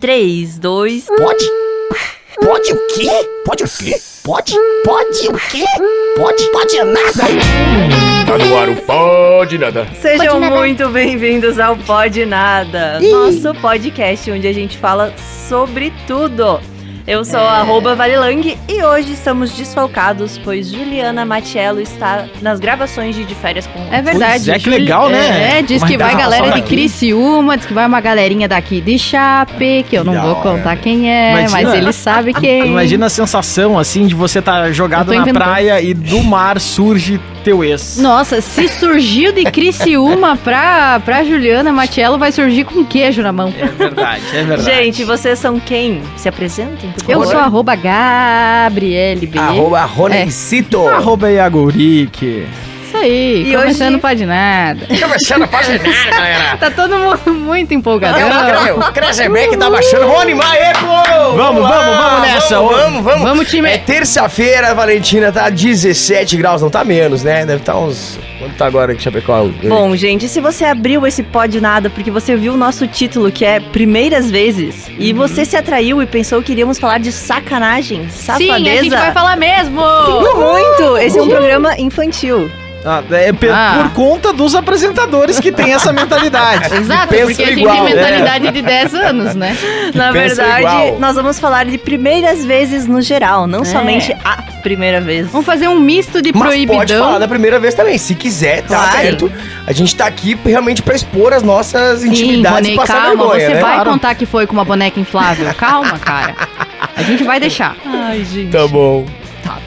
3, 2. Pode? Pode o quê? Pode o quê? Pode? Pode o quê? Pode? Pode nada? Tá no ar o Pode Nada. Sejam Pode nada. muito bem-vindos ao Pode Nada, nosso podcast onde a gente fala sobre tudo. Eu sou a arroba Valilang e hoje estamos desfalcados, pois Juliana Matiello está nas gravações de De Férias com É verdade. Pois é, que legal, né? É, diz que vai galera de. Criciúma, diz que vai uma galerinha daqui de Chape, que eu não vou contar quem é, Imagina- mas ele sabe quem. Imagina a sensação, assim, de você estar jogado Eu tô na inventando. praia e do mar surge teu ex. Nossa, se surgiu de Criciúma pra, pra Juliana Matiello, vai surgir com queijo na mão. É verdade, é verdade. Gente, vocês são quem? Se apresentem, por Eu sou arroba Gabriele B. Arroba Ronicito. Arroba Iagurique. Isso aí, E começando hoje- pode nada. Começando a página, galera. Tá todo mundo muito empolgadão. O Krezebeck tá baixando. Vamos animar aí, pô! Vamos, vamos, vamos nessa. Vamos, vamos, vamos. Vamos, time. É terça-feira, Valentina, tá 17 graus. Não tá menos, né? Deve estar uns... Quanto tá agora em Chapecó? Bom, gente, se você abriu esse Pode Nada porque você viu o nosso título, que é Primeiras Vezes, e você se atraiu e pensou que iríamos falar de sacanagem, safadeza... Sim, a gente vai falar mesmo. Sinto muito! Esse é um programa infantil. Ah, é Ah. por conta dos apresentadores que têm essa mentalidade. Exato, porque a gente igual, tem né? mentalidade de 10 anos, né? Na Pensa verdade, igual. nós vamos falar de primeiras vezes no geral, não É. somente a primeira vez. Vamos fazer um misto de Mas pode proibidão. falar da primeira vez também. Se quiser, tá Claro. aberto. A gente tá aqui realmente pra expor as nossas Sim, intimidades Rony, e passar calma, vergonha, você né? vai Claro. contar que foi com uma boneca inflável. Calma, cara. A gente vai deixar. Ai, gente. Tá bom.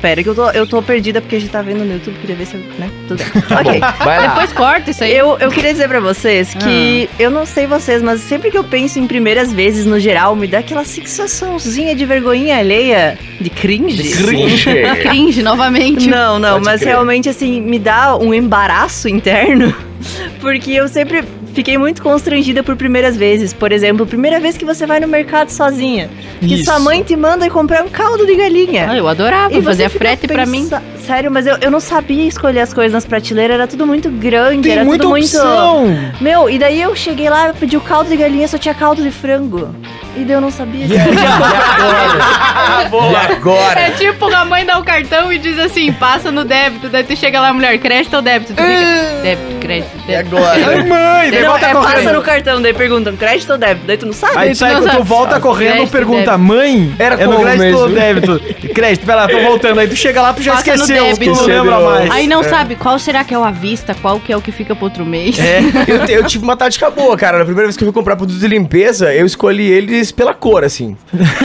Pera que eu tô, eu tô perdida porque a gente tá vendo no YouTube, queria ver se eu, né, tudo bem. ok. Vai lá. Depois corta isso aí. Eu, eu queria dizer pra vocês que eu não sei vocês, mas sempre que eu penso em primeiras vezes no geral, me dá aquela sensaçãozinha de vergonhinha alheia, de cringe. Cringe. Cringe novamente. Não, não, Pode mas crer. realmente assim, me dá um embaraço interno, porque eu sempre fiquei muito constrangida por primeiras vezes. Por exemplo, primeira vez que você vai no mercado sozinha, que Isso. sua mãe te manda comprar um caldo de galinha. Ah, eu adorava, E fica frete pra mim. Sério, mas eu, eu não sabia escolher as coisas nas prateleiras, era tudo muito grande, Tem era muita tudo opção. muito. Meu, e daí eu cheguei lá, eu pedi o caldo de galinha, só tinha caldo de frango. E daí eu não sabia. podia comprar. E agora? É tipo a mãe dá o cartão e diz assim, passa no débito, daí tu chega lá, mulher, crédito ou débito? Tu fica, débito, crédito, E débito. agora? Ai, mãe, daí Não, volta é passa correndo. no cartão, daí perguntam crédito ou débito, daí tu não sabe. Aí tu sai tu sabe. volta correndo, Crédito, pergunta, débito. mãe, Era é no crédito ou mesmo? débito? Crédito, pera lá, tô voltando. Aí tu chega lá, tu já Passa no esqueceu, débito. não lembra mais. Aí não sabe qual será que é o à vista, qual que é o que fica pro outro mês. É. Eu, te- eu tive uma tática boa, cara. Na primeira vez que eu fui comprar produtos de limpeza, eu escolhi eles pela cor, assim.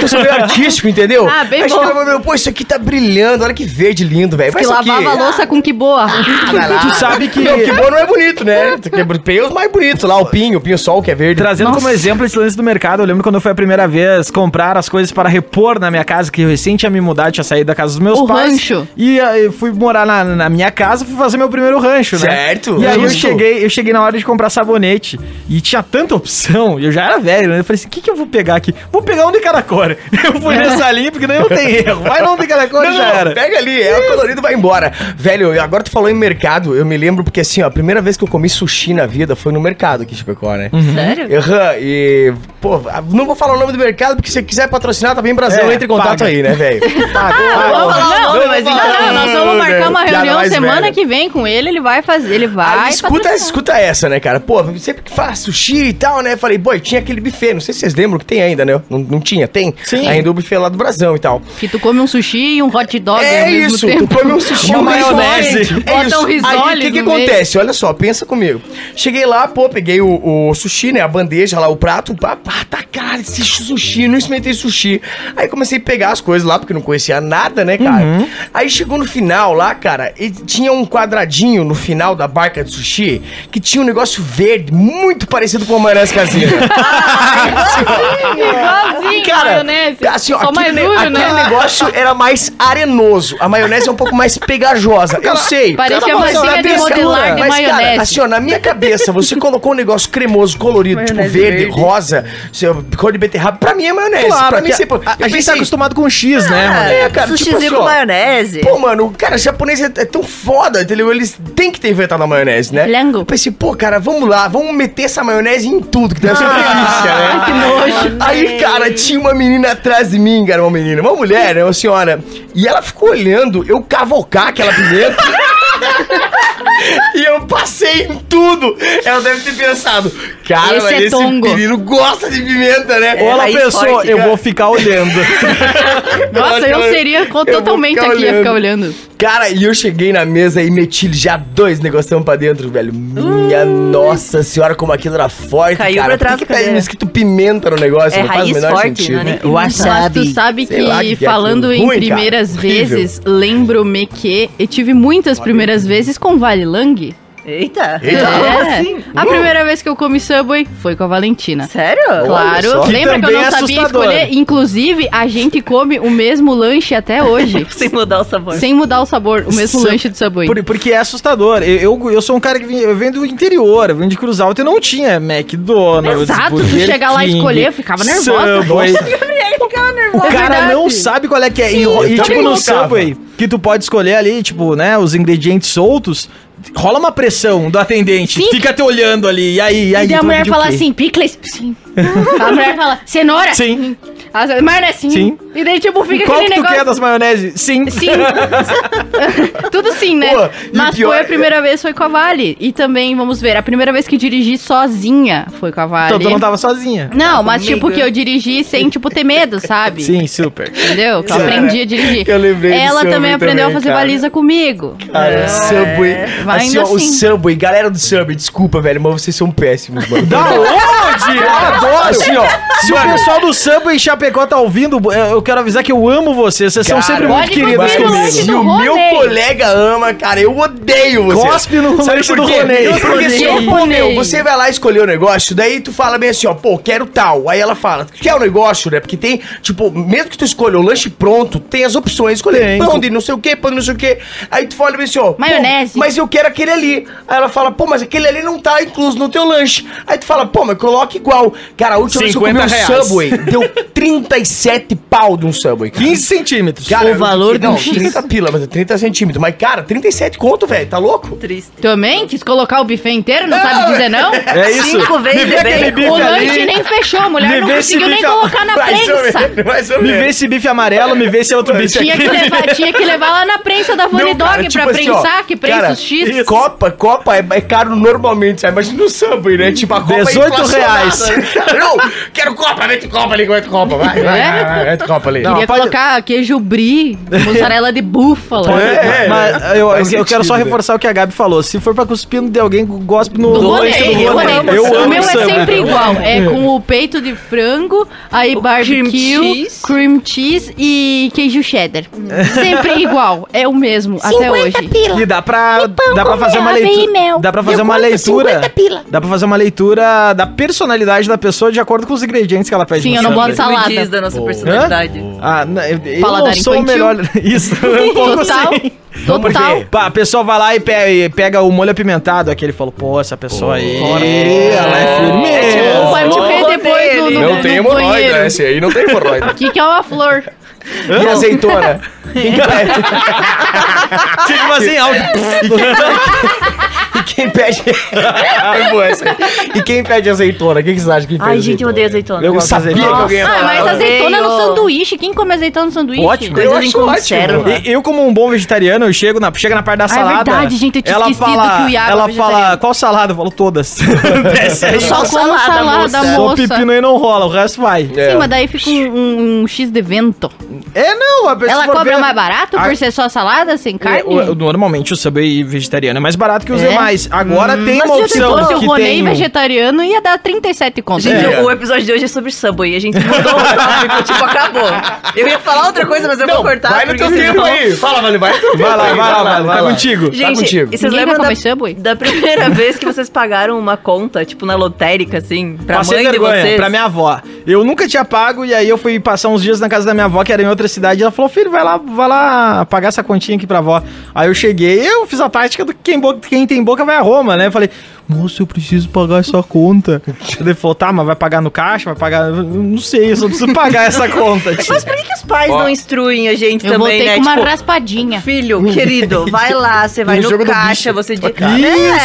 Eu sou meio artístico, entendeu? Ah, bem Aí bom. chegava, meu, pô, isso aqui tá brilhando, olha que verde lindo, velho. que lavava a louça com que boa. Ah. Tu sabe que- Não, que boa não é bonito, né? Tem os mais bonitos lá, o pinho, o pinho sol, que é verde. Trazendo Nossa. como exemplo esse lance do mercado, eu lembro quando foi a primeira vez comprar as coisas para repor na minha casa, que eu recém tinha me mudado, tinha saído da casa dos meus O pais. rancho. E aí fui morar na, na minha casa, fui fazer meu primeiro rancho, né? Certo, E aí eu cheguei, eu cheguei na hora de comprar sabonete e tinha tanta opção, e eu já era velho, né? Eu falei assim, o que, que eu vou pegar aqui? Vou pegar um de cada cor. Eu fui nessa linha, porque daí não tem erro. Vai não de cada cor Não, e já não, era. pega ali, é o colorido vai embora. Velho, agora tu falou em mercado, eu me lembro porque assim, ó, a primeira vez que eu comi sushi na vida foi no mercado aqui em Chapecó, né? Sério? Aham, e, pô, não vou falar o nome do mercado, porque se você quiser patrocinar, tá bem Brasil, É, entre em contato paga. aí, né, velho? Vamos falar não, o nome, mas mas então- não, nós vamos marcar uma reunião semana velha. que vem com ele, ele vai fazer, ele vai. Aí escuta, escuta essa, né, cara? Pô, sempre que faz sushi e tal, né? Falei, pô, e tinha aquele buffet, não sei se vocês lembram que tem ainda, né? Não, não tinha, tem? Sim. Ainda o buffet lá do Brasão e tal. Que tu come um sushi e um hot dog é ao mesmo isso, tempo. tu come um sushi, Uma um maionese. É Bota isso. um risole Aí o que que acontece? Olha só, pensa comigo. Cheguei lá, pô, peguei o, o sushi, né? A bandeja lá, o prato, pá, pá, tá, cara, esse sushi, não experimentei sushi. Aí comecei a pegar as coisas lá, porque não conhecia nada, né, cara? Uhum. Aí chegou no final lá, cara, e tinha um quadradinho no final da barca de sushi que tinha um negócio verde, muito parecido com a maionese caseira. Igualzinho, Cara, maionese. assim, ó, Só aquele, mais ne- duro, aquele né? negócio era mais arenoso. A maionese é um pouco mais pegajosa. Eu sei. Parecia mas massinha de modelar de mas, maionese. Cara, assim, ó, na minha cabeça, você colocou um negócio cremoso, colorido, tipo verde, verde. rosa, seu- cor de beterraba. Pra mim é maionese. Claro, pra mim sempre. a, a gente tá pensei, acostumado com X, né? Ah, mano? é, cara, tipo sushizinho assim, com ó. maionese. Pô, mano, o cara japonês é, é tão foda, entendeu? Eles têm que ter inventado a maionese, né? Flango. Eu pensei, pô, cara, vamos lá, vamos meter essa maionese em tudo, que deve ser uma delícia, né? que nojo. Aí, cara, tinha uma menina atrás de mim, cara, uma menina, uma mulher, né, uma senhora. E ela ficou olhando eu cavocar aquela pimenta. e eu passei em tudo. Ela deve ter pensado, cara, Esse é esse tongo. menino gosta de pimenta, né? Ou ela pensou, forte, eu cara. vou ficar olhando. Nossa, eu seria co- Eu totalmente aqui, ia olhando. ficar olhando. Cara, e eu cheguei na mesa e meti já dois negocinhos pra dentro, velho. Minha nossa senhora, como aquilo era forte, Caiu cara. pra trás Por que, que tá escrito pimenta no negócio? É não faz o raiz menor forte, sentido. não é nem Mas tu sabe lá que, que é falando em Ruim, cara. primeiras Horrível. vezes, lembro-me que eu tive muitas primeiras vezes com Vale Lang. Eita. Eita. Como É. assim? A primeira vez que eu comi Subway foi com a Valentina. Sério? Claro. Que lembra que eu não é sabia assustador. escolher? Inclusive, a gente come o mesmo lanche até hoje. Sem mudar o sabor. sem mudar o sabor, o mesmo Sub- lanche do Subway. Por- porque é assustador. Eu, eu, eu sou um cara que vem, eu venho do interior, eu venho de Cruz Alta e não tinha McDonald's. Exato, tu chegar lá e escolher, eu ficava nervosa. Subway. Ficava O cara não sabe qual é que é. E, ro- e, também tipo, no. Subway, que tu pode escolher ali, tipo, né, os ingredientes soltos, rola uma pressão do atendente. Sim. Fica te olhando ali. E aí, e aí? E a mulher fala assim, picles? Sim. A mulher fala, cenoura? Sim. A maionese? Sim. Sim. E daí, tipo, fica Qual que aquele tu negócio... quer das maionese? Sim. Sim. Tudo sim, né? Pô, Mas pior foi a é- primeira vez, foi com a Vale. E também, vamos ver, a primeira vez que dirigi sozinha foi com a Vale. Então tu não tava sozinha. Não, mas comigo. tipo que eu dirigi sem, tipo, ter medo, sabe? Sim, super. Entendeu? Que eu aprendi a dirigir. eu lembrei Ela Subway também aprendeu também, a fazer cara. baliza comigo. Cara, Subway. vai Assim, ó, o assim. Subway, galera do Subway, desculpa, velho, mas vocês são péssimos, mano. Da onde? Eu adoro. Assim, ó, Se o pessoal do Subway em Chapecó tá ouvindo, eu quero avisar que eu amo vocês. Vocês são Cara, sempre muito queridos comigo. Se o meu colega ama, cara, eu odeio você. Cospe no lanche do? Ronei. Porque assim, ó, Ronei. pô, meu, você vai lá escolher o negócio, daí tu fala bem assim, ó, pô, quero tal. Aí ela fala, quer o negócio, né? Porque tem, tipo, mesmo que tu escolha o lanche pronto, tem as opções de escolher Tem. pão de não sei o que, pão de não sei o que. Aí tu fala bem assim, ó, pô, Maionese. mas eu quero aquele ali. Aí ela fala, pô, mas aquele ali não tá incluso no teu lanche. Aí tu fala, pô, mas coloca igual. Cara, a última vez que eu comi 50 um. Subway, deu 37 pau de um Subway. cara. 15 centímetros. Cara, O valor não, do X. 30 pila, mas é 30 centímetros. Mas, cara, 37 conto, velho, tá louco? Triste. Também? Quis colocar o buffet inteiro, não sabe dizer não? É isso. Cinco vezes Me é bife O lanche nem fechou, a mulher Me não conseguiu nem colocar na Mais ou prensa. menos, mais ou Me menos. vê esse bife amarelo, me vê esse outro bife Tinha aqui. que, levar, tinha que levar lá na prensa da Vani Não, cara, Dog tipo pra assim, ó, prensar, que prensa cara, os X. isso. Copa, Copa é, é caro normalmente, sabe? Imagina no Subway, né? Tipo, a Copa 18 é reais. Não, quero Copa, mete Copa ali, mete Copa, vai, vai, vai, vai, mete Copa ali. Não, Queria pode- colocar queijo brie, mussarela de búfalo. É, Mas eu, eu, faz eu quero só sentido, né? reforçar o que a Gabi falou. Se for pra cuspir no de alguém, gospe no lanche Ronei, do eu amo. Eu o amo meu é sempre igual. É com o peito de frango, aí O barbecue, cream cheese. cream cheese e queijo cheddar. Sempre igual. É o mesmo até hoje. E dá pra, dá pra fazer uma ave e leitura. mel. Dá pra fazer Eu uma conto leitura. 50 pila. Dá pra fazer uma leitura da personalidade da pessoa de acordo com os ingredientes que ela pede. Sim, no eu não boto salada. Diz da nossa personalidade. Ah, não, eu, Paladar não sou o melhor. Isso, um pouco Total. assim. Total. Pá, a pessoa vai lá e pe- e pega, o molho apimentado, aquele falou, pô, essa pessoa aí, ela é firme. Ou vai morrer Tipo, depois no, no, Não no tem hemorroida, esse aí não tem hemorroida. O que, que é uma flor? E azeitona? Fica assim, alto. Quem pede... E quem pede azeitona? O que que vocês acham que pede Ai, gente, eu odeio azeitona? Eu gosto de sabia azeitona. que alguém ia Ah, falar. mas azeitona no sanduíche. Quem come azeitona no sanduíche? Ótimo. Eu acho ótimo. E- Eu, como um bom vegetariano, eu chego na, chega na parte da Ah, é salada. verdade, gente, eu tinha ela esquecido fala, que o Iago é Ela fala, qual salada? Eu falo todas. Desce aí. Eu Só Só como salada, salada, moça. moça. Só o pepino aí não rola, o resto vai. É. Sim, mas daí fica um, X de vento. É, não. a pessoa Ela cobra ver- mais barato A- por ser só salada, sem carne? É, o- o- normalmente o Subway vegetariano é mais barato que os É? Demais. Agora tem Mas uma se opção fosse o que Ronei tem... vegetariano, ia dar 37 conto. Gente, É. o episódio de hoje é sobre Subway. A gente mudou o tópico, tipo, acabou. Eu ia falar outra coisa, mas eu vou cortar. vai no teu tempo senão- aí. Fala, Vale, vai Vai lá, aí. vai lá, vai lá, tá contigo. Tá Gente, contigo. e vocês Ninguém lembram da, Subway? da primeira vez que vocês pagaram uma conta, tipo, na lotérica, assim, pra Passei mãe de vergonha, vocês? pra minha avó. Eu nunca tinha pago e aí eu fui passar uns dias na casa da minha avó, que era em outra cidade. E ela falou, filho, vai lá, vai lá pagar essa continha aqui pra avó. Aí eu cheguei, eu fiz a tática do quem, quem tem boca vai a Roma, né? Eu falei, moço, eu preciso pagar essa conta. Ele falou, tá, mas vai pagar no caixa? Vai pagar. Eu Não sei, eu só preciso pagar essa conta, tio. Mas por que, que os pais Ó. não instruem a gente Eu também, voltei né? com uma Tipo, raspadinha. Filho, querido, vai lá, você vai No no, caixa, você diz.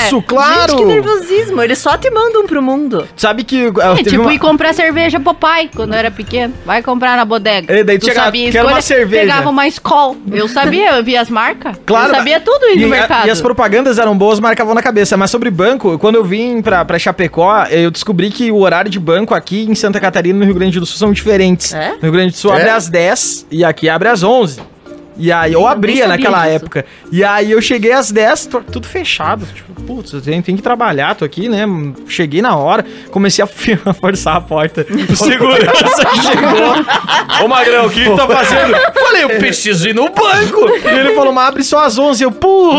Isso, claro. Gente, que nervosismo. Eles só te mandam pro mundo. Sabe que. eu É, tipo, uma- ir comprar cerveja pro pai quando eu era pequeno. Vai comprar na bodega. É, daí tu chega- sabia quero uma cerveja. Pegava uma Skol. Eu sabia, eu via as marcas. Claro, eu sabia tudo e, no mercado. e as propagandas eram boas, marcavam na cabeça. Mas sobre banco, quando eu vim pra, pra Chapecó, eu descobri que o horário de banco aqui em Santa Catarina e no Rio Grande do Sul são diferentes. É? No Rio Grande do Sul É? abre às 10 e aqui abre às 11. E aí, eu nem abria naquela disso. época. E aí eu cheguei às 10, tô- tudo fechado. Tipo, putz, eu tenho, tenho que trabalhar, tô aqui, né? Cheguei na hora, comecei a, forçar a porta. O segurança chegou. Ô Magrão, o que tu tá fazendo? Falei, eu preciso ir no banco. E ele falou, mas abre só às 11. Eu, pô.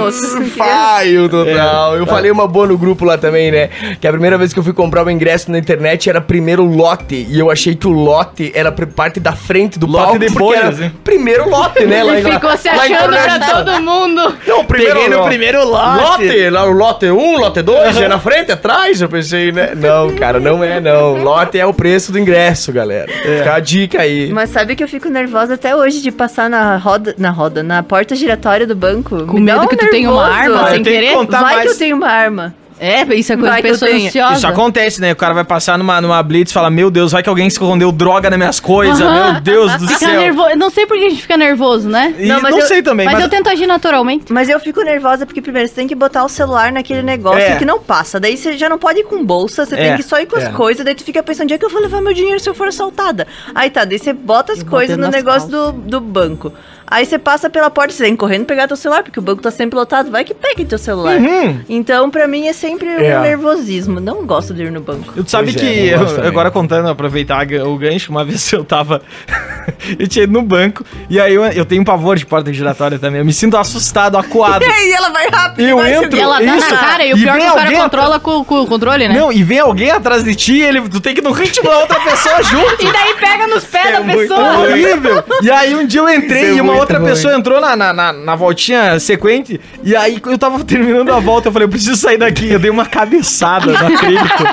Putz, moço. Faio total. É. Eu falei uma boa no grupo lá também, né? Que a primeira vez que eu fui comprar o ingresso na internet era primeiro lote. E eu achei que o lote era parte da frente do Lote palco. depois, porque era assim. Primeiro lote, né? Lá, Ele em- ficou se lá em achando pra todo mundo. Não, o primeiro Peguei no lote. primeiro lote. Lote, lá o lote 1, lote 2, é na frente, atrás, eu pensei, né? Não, cara, não é não. Lote é o preço do ingresso, galera. Fica a dica aí. Mas sabe que eu fico nervosa até hoje de passar na roda, na roda, na porta giratória do banco. Com Me medo um que tu tenha uma nervoso. arma Ah, sem que querer. contar Vai mais. que eu tenho uma arma. É, isso é coisa Vai de que pessoa ansiosa. Isso acontece, né? O cara vai passar numa, numa blitz e fala: Meu Deus, vai que alguém escondeu droga nas minhas coisas, Aham. meu Deus do Fica céu. nervoso. Eu não sei por que a gente fica nervoso, né? E Não, não, mas eu- sei também, Mas, mas, eu tento agir naturalmente. Mas eu fico nervosa porque primeiro você tem que botar o celular naquele negócio É. que não passa. Daí você já não pode ir com bolsa, você É. tem que só ir com as É. coisas. Daí tu fica pensando, onde é que eu vou levar meu dinheiro se eu for assaltada? Aí tá, daí você bota as coisas no negócio do, do banco. Aí você passa pela porta, você tem que correndo pegar teu celular, porque o banco tá sempre lotado. Vai que pegue teu celular. Uhum. Então, pra mim, é sempre É. um nervosismo. Não gosto de ir no banco. Tu sabe Pois é, que, gosto eu- agora contando, aproveitar o gancho, uma vez eu tava. eu tinha ido no banco, e aí eu, eu tenho pavor de porta giratória também. Eu me sinto assustado, acuado. E aí ela vai rápido. Eu vai entro- E ela tá Isso. na cara, e o E pior é vem que o cara alguém controla com, com o controle, né? Não, e vem alguém atrás de ti, ele, tu tem que ir no ritmo da outra pessoa junto. E daí pega nos pés é da pessoa. horrível. E aí um dia eu entrei é e uma outra pessoa entrou na, na, na, na voltinha sequente. E aí eu tava terminando a volta, eu falei, eu preciso sair daqui. Eu dei uma cabeçada no acrílico.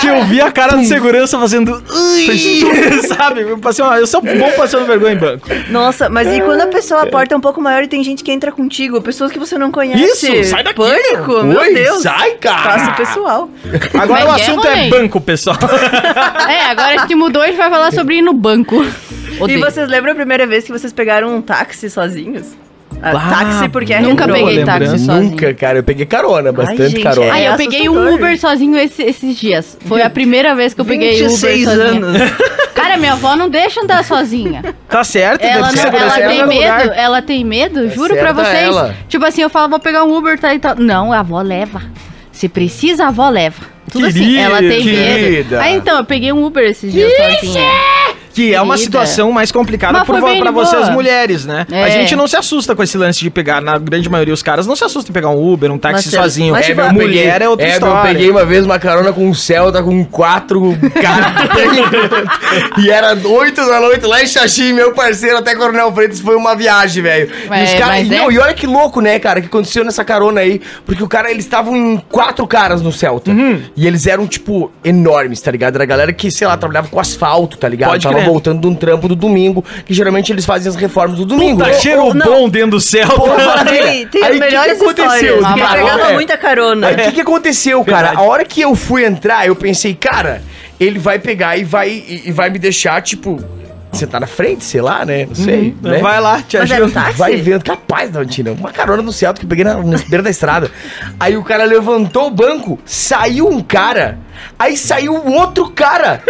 que eu vi a cara de segurança fazendo. Sabe? Eu, passei uma, eu sou bom passando vergonha em banco. Nossa, mas e quando a pessoa a porta é um pouco maior e tem gente que entra contigo, pessoas que você não conhece? Isso, sai daqui, Pânico, meu Oi, Deus. sai, cara. Espaço pessoal. Agora o Mas é, assunto é Ronei? banco, pessoal. É, agora a gente mudou, a gente vai falar sobre ir no banco. E Odeio. vocês lembram a primeira vez que vocês pegaram um táxi sozinhos? Ah, Ah, táxi porque é Nunca retrô. peguei táxi sozinho. Nunca, cara. Eu peguei carona, bastante gente, carona. Aí É eu peguei um. Uber sozinho esse- esses dias. Foi a primeira vez que eu peguei Uber 26 sozinha. anos. Cara, minha avó não deixa andar sozinha. Tá certo, Ela, não, ela tem medo, lugar. ela tem medo, juro pra vocês. ela. Tipo assim, eu falo, vou pegar um Uber, tá e tal. Não, a avó leva. Se precisa, a avó leva. Tudo assim, Querida, ela tem querida. medo. Aí então, eu peguei um Uber esses dias sozinha. Que é uma situação mais complicada de vocês mulheres, né? A É. gente não se assusta com esse lance de pegar, na grande maioria os caras não se assustam em pegar um Uber, um táxi sozinho. mas, é, tipo, mulher é outra é, história. eu peguei uma vez uma carona com um Celta com quatro caras. e era oito da noite lá em Xaxim, meu parceiro, até Coronel Freitas, foi uma viagem, velho. E os caras. mas e, é? não, e olha que louco, né, cara, que aconteceu nessa carona aí. Porque o cara, eles estavam em quatro caras no Celta. Uhum. E eles eram, tipo, enormes, tá ligado? Era a galera que, sei lá, trabalhava com asfalto, tá ligado? Pode Tava crer. voltando de um trampo do domingo, que geralmente eles fazem as reformas do domingo. Né? cheiro ou- bom dentro do céu. Porra, Tem, tem Aí, as que melhores que aconteceu? histórias. Porque pegava é. muita carona. Aí o que, que aconteceu, cara? Verdade. A hora que eu fui entrar, eu pensei, cara, ele vai pegar e vai, e, e vai me deixar, tipo, sentar na frente, sei lá, né? Não sei. né? Vai lá, te Mas era um ajuda. táxi? Vai vendo, capaz, Valentina. Uma carona no Celta que eu peguei na, na beira da estrada. Aí o cara levantou o banco, saiu um cara, aí saiu outro cara.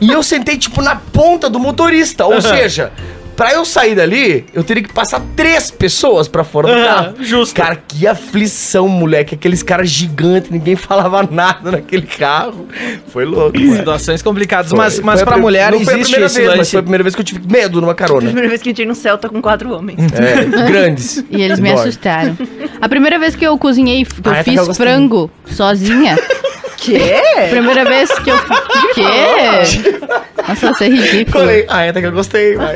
e eu sentei, tipo, na ponta do motorista. Ou seja, pra eu sair dali, eu teria que passar três pessoas pra fora do carro. justo. Cara, que aflição, moleque. Aqueles caras gigantes, ninguém falava nada naquele carro. Foi louco, mano. Situações complicadas, Foi. mas, mas Foi a pra pri- mulher não foi a existe primeira esse vez, mas lance. foi a primeira vez que eu tive medo numa carona. Primeira vez que eu entrei num Celta com quatro homens. É, grandes. E eles me assustaram. A primeira vez que eu cozinhei, que eu Ah, que eu fiz frango sozinha. Quê? Primeira vez que eu. Quê? Nossa, você é ridículo. Falei, ah, até que eu gostei, vai.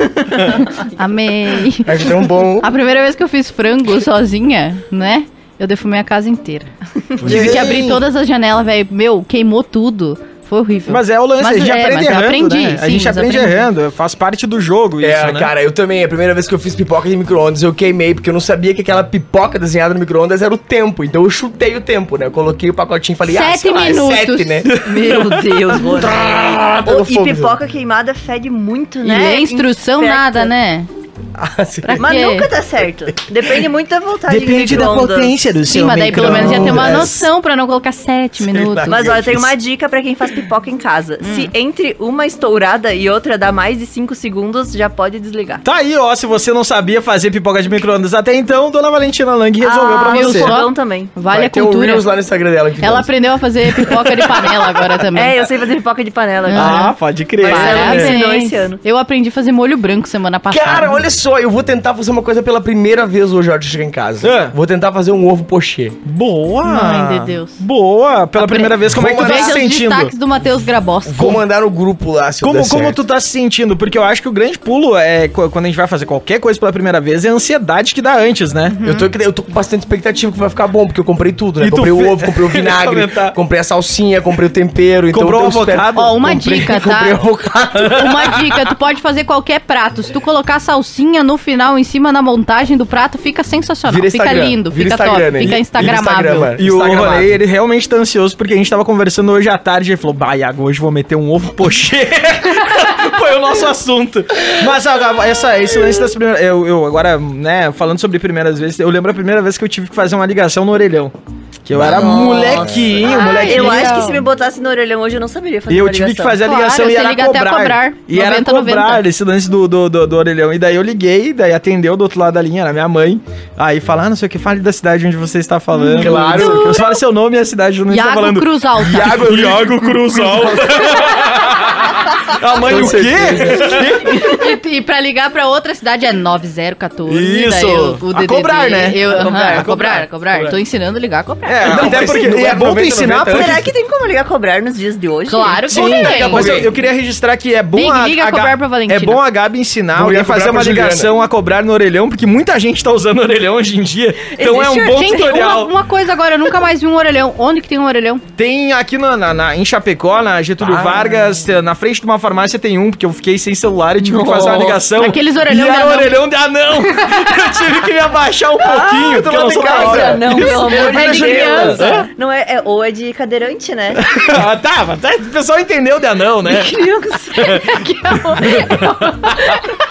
Amei. Tem um bom. A primeira vez que eu fiz frango sozinha, né? Eu defumei a casa inteira. Tive que abrir todas as janelas, velho. Meu, queimou tudo. Foi horrível. Mas é o lance, Mas a gente é, aprende errando, aprendi, né? a sim, gente mas aprende aprendi. errando, faz parte do jogo É, isso, né? cara, eu também. A primeira vez que eu fiz pipoca de micro-ondas, eu queimei, porque eu não sabia que aquela pipoca desenhada no micro-ondas era o tempo. Então eu chutei o tempo, né? Eu coloquei o pacotinho e falei, ah, Sete sei lá, é minutos. sete, né? Meu Deus, Ah, Rony. pegou Oh, e pipoca queimada fede muito, E né? lê instrução Infecta. nada, né? Ah, sim. Mas nunca dá certo. Depende muito da voltagem Depende da potência do Sim, seu mas daí pelo menos ia ter uma noção pra não colocar sete minutos. Mas Eu olha, tem fiz. uma dica pra quem faz pipoca em casa. Hum. Se entre uma estourada e outra dá mais de 5 segundos, já pode desligar. Tá aí, ó, se você não sabia fazer pipoca de micro-ondas até então, Dona Valentina Lang resolveu ah, pra você. fogão também. Vale Vai a cultura. Lá no Instagram dela. que Ela faz. aprendeu a fazer pipoca de panela agora também. É, eu sei fazer pipoca de panela. Ah, agora. pode crer. Mas ela me ensinou esse ano. Eu aprendi a fazer molho branco semana passada. Cara, olha só, eu vou tentar fazer uma coisa pela primeira vez hoje, de chegar em casa. É. Vou tentar fazer um ovo pochê. Boa! Mãe de Deus. Boa! Pela Apre- primeira vez, como é que tu tá se os sentindo? destaques do Matheus Grabosta. Vou mandar no grupo lá, se eu Como, der como certo. tu tá se sentindo? Porque eu acho que o grande pulo é co- quando a gente vai fazer qualquer coisa pela primeira vez é a ansiedade que dá antes, né? Eu tô, eu tô com bastante expectativa que vai ficar bom, porque eu comprei tudo, né? E tu comprei o ovo, comprei o vinagre, Comentar. comprei a salsinha, comprei o tempero. Então Comprou eu o espero- avocado? Ó, uma Comprei- dica, tá? Comprei o avocado. Uma dica, tu pode fazer qualquer prato. Se tu colocar salsinha no final, em cima na montagem do prato, fica sensacional. Vira fica Instagram, lindo, vira fica Instagram, top, né? fica instagramável. Instagram, E o. Rolê, ele realmente tá ansioso porque a gente tava conversando hoje à tarde e ele falou: Bah, Iago, hoje vou meter um ovo pochê. Foi o nosso assunto. Mas agora, essa, esse lance das primeiras. Eu, eu agora, né, falando sobre primeiras vezes, eu lembro a primeira vez que eu tive que fazer uma ligação no orelhão. Que eu era molequinho, Ah, molequinho. Eu acho que se me botasse no orelhão hoje eu não saberia fazer E eu uma tive que fazer a Claro, ligação e você era liga até cobrar. cobrar. E era 90, cobrar 90. esse lance do, do, do, do orelhão. E daí eu liguei, daí atendeu do outro lado da linha, era minha mãe. Aí fala, ah, não sei o que, fale da cidade onde você está falando. Claro. Você fala seu nome e a cidade onde você está Iago falando. Cruz Alta. Iago, Iago Cruz Alta. a mãe, Com o quê? E, e pra ligar pra outra cidade é 9014. Isso. daí o- o A DDD. cobrar, né? Eu, A cobrar, a a cobrar, a cobrar. cobrar. Tô ensinando a ligar a cobrar. É, Não, até porque é bom tu 90, ensinar 90, porque... Será que tem como ligar cobrar nos dias de hoje? Claro que Sim, tem. mas eu, eu queria registrar que é bom Liga, a, liga a cobrar pra Valentina. É bom a Gabi ensinar alguém a fazer uma ligação a cobrar no orelhão, porque muita gente tá usando orelhão hoje em dia. Então é um Existe bom Gente, uma, tutorial. uma coisa agora, eu nunca mais vi um orelhão. Onde que tem um orelhão? Tem aqui na, na- na- em Chapecó, na Getúlio Ah. Vargas, na frente de uma farmácia tem um, porque eu fiquei sem celular e tive que fazer uma Nossa. ligação. Aqueles orelhão e de era anão. orelhão de anão. eu tive que me abaixar um pouquinho, eu tô porque eu não sou casa. Não, pelo amor É de de Deus. criança. Não é, é- ou é de cadeirante, né? ah, tá, mas tá, o pessoal entendeu de anão, né? Criança.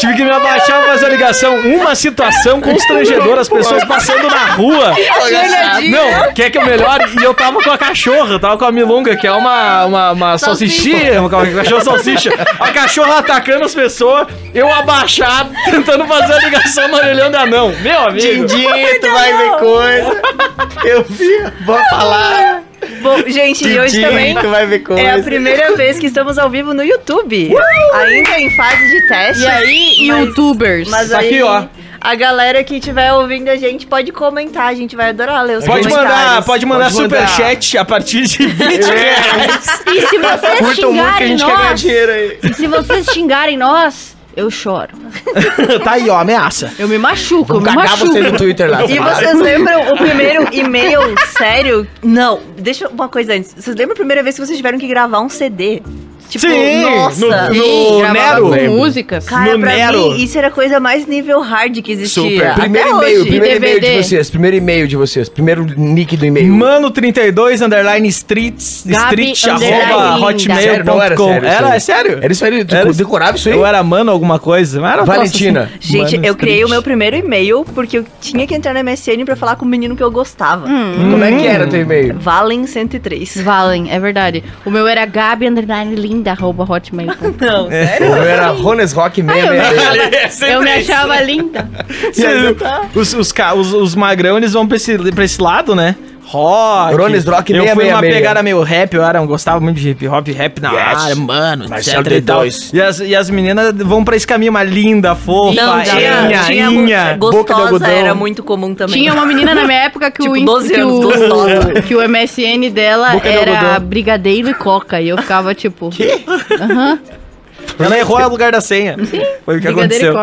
Tive que me abaixar pra fazer a ligação. Uma situação constrangedora, as pessoas passando na rua. Não, quer que eu melhore? E eu tava com a cachorra, eu tava com a milonga, que é uma, uma, uma salsichinha, uma cachorra salsicha. A cachorra atacando as pessoas, eu abaixado, tentando fazer a ligação no orelhão de anão. Meu amigo. Dindito, vai ver coisa. Eu vi, vou falar. Bom, gente, e hoje também é a primeira vez que estamos ao vivo no YouTube. Ainda em fase de teste. E aí, mas- youtubers? Mas Tá aí, aqui, ó. a galera que estiver ouvindo a gente pode comentar, a gente vai adorar ler os Pode comentários. mandar, pode mandar Pode mandar. superchat a partir de 20 reais. E se vocês Curtam muito que a xingarem gente quer ganhar nós, dinheiro aí. e se vocês xingarem nós, eu choro. tá aí, ó, ameaça. Eu me machuco, eu Vou me cagar machuco. você no Twitter lá. E vocês lembram o primeiro e-mail sério? Não, deixa uma coisa antes. Vocês lembram a primeira vez que vocês tiveram que gravar um CD? Tipo, Sim, nossa. no- Sim, gravava Nero. músicas. Cara, no pra Nero. mim, isso era a coisa mais nível hard que existia. Super. Primeiro e-mail, primeiro e-mail de vocês. Primeiro e-mail de vocês. Primeiro nick do e-mail. Mano 32 underline streets Gabi, street arroba hotmail.com. Era Era, é sério? Era isso aí? Tu Era- decorava isso aí? Eu era mano alguma coisa. mas Era Valentina. assim. Gente, Mano eu criei Street. o meu primeiro e-mail porque eu tinha que entrar na MSN pra falar com o menino que eu gostava. Como é que era teu e-mail? Valen 103. Valem, é verdade. O meu era Gabi underline hotmail. Não, É. sério? O meu era Rones Rock eu me 666. É Eu achava linda. Você- Os, os, ca- os, os magrão, eles vão pra esse, pra esse lado, né? Rock. Rones Rock Eu fui uma 666. pegada meio rap, eu era, eu gostava muito de hip hop, rap na Yes. área, mano, Marcelo etc e tal. D2. E as, e as meninas vão pra esse caminho, uma linda, fofa, Não, tinha, inha, tinha inha. boca de gostosa, era muito comum também. Tinha uma menina na minha época que, Tipo, o, ins- 12 que, anos, o, gostosa. que o MSN dela Boca era brigadeiro e coca. E eu ficava tipo. Aham. Ela errou o lugar da senha. Foi o que aconteceu.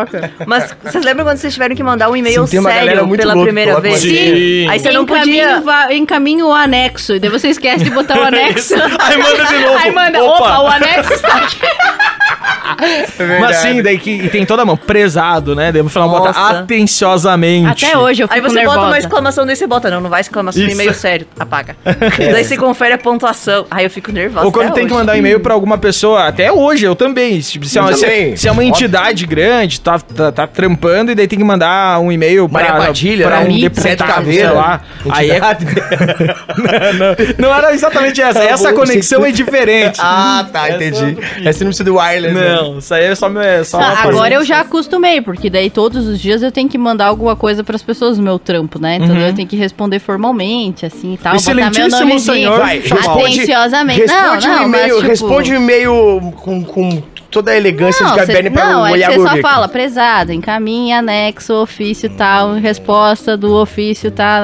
Mas vocês lembram quando vocês tiveram que mandar um e-mail Sim, tem uma galera sério muito pela primeira vez? uma- Sim. Aí você não podia. encaminho o anexo. E daí você esquece de botar o anexo. Aí manda de novo. Aí manda, Opa. opa, o anexo está aqui. Mas sim, daí que e tem toda a mão, prezado, né? Daí no final bota atenciosamente. Até hoje eu Aí fico você nervosa. bota uma exclamação daí você bota, não, não vai exclamação no Isso. e-mail sério, apaga. daí você confere a pontuação. Aí eu fico nervosa. Ou quando tem que hoje. mandar e-mail pra alguma pessoa, até hoje, eu também. Tipo, se, é uma, Eu se- também. se é uma entidade grande, tá, tá, tá trampando e daí tem que mandar um e-mail pra, Maria Padilha, pra né? um Sete deputado, Caveira. sei lá. Aí é, Entidade. não, não era exatamente essa. Essa bom, conexão é diferente. Ah, tá, entendi. Essa não precisa do wireless, né? Não, isso aí é só, meu- é só Ah, uma agora eu já acostumei, porque daí todos os dias eu tenho que mandar alguma coisa pras pessoas no meu trampo, né? Então Uhum. eu tenho que responder formalmente, assim e tal. Excelentíssimo senhor, Vai, responde- Atenciosamente. Responde não, um não, e-mail, mas, tipo, responde um e-mail com, com toda a elegância Não, de pra não, o é olhar você só Burger. fala, prezado, encaminha, anexo, ofício tal, resposta do ofício tal,